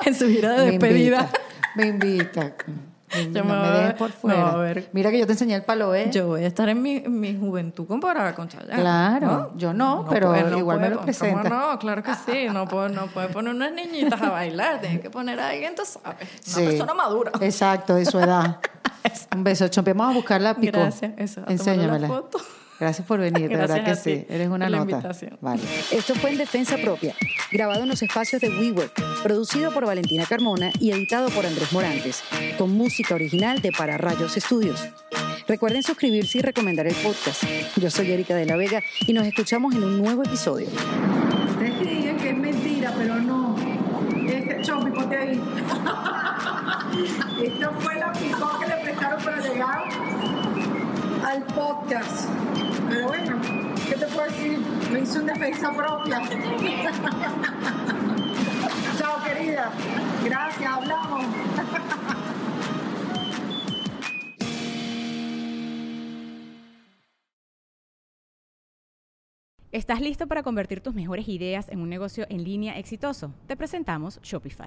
Speaker 2: en su gira de despedida.
Speaker 1: Me invita. Me invita. No
Speaker 2: me
Speaker 1: me dejes por fuera.
Speaker 2: voy a ver.
Speaker 1: Mira que yo te enseñé el palo, ¿eh?
Speaker 2: Yo voy a estar en mi, en mi juventud comparada con Chayanne.
Speaker 1: Claro, yo no, pero igual me lo
Speaker 2: ¿cómo
Speaker 1: presenta.
Speaker 2: no? Claro que sí. No puede, no puede poner unas niñitas a bailar. Tiene que poner a alguien, tú sabes. Una
Speaker 1: Sí.
Speaker 2: persona madura.
Speaker 1: Exacto, de su edad. Un beso, Chompi. Vamos a buscar la pico.
Speaker 2: Gracias, eso,
Speaker 1: Enséñamela.
Speaker 2: la foto.
Speaker 1: Gracias por venir, de verdad que
Speaker 2: a
Speaker 1: sí. Eres una
Speaker 2: por
Speaker 1: nota.
Speaker 2: invitación.
Speaker 1: Vale.
Speaker 4: Esto fue en Defensa Propia, grabado en los espacios de WeWork, producido por Valentina Carmona y editado por Andrés Morantes, con música original de Para Rayos Estudios. Recuerden suscribirse y recomendar el podcast. Yo soy Erika de la Vega y nos escuchamos en un nuevo episodio.
Speaker 5: Ustedes digan que es mentira, pero no. Este Chompi, ponte ahí. Esta fue la picó que le prestaron para llegar al podcast. Pero bueno, ¿qué te puedo decir? Lo hizo en defensa propia. Chao, querida. Gracias, hablamos.
Speaker 6: ¿Estás listo para convertir tus mejores ideas en un negocio en línea exitoso? Te presentamos Shopify.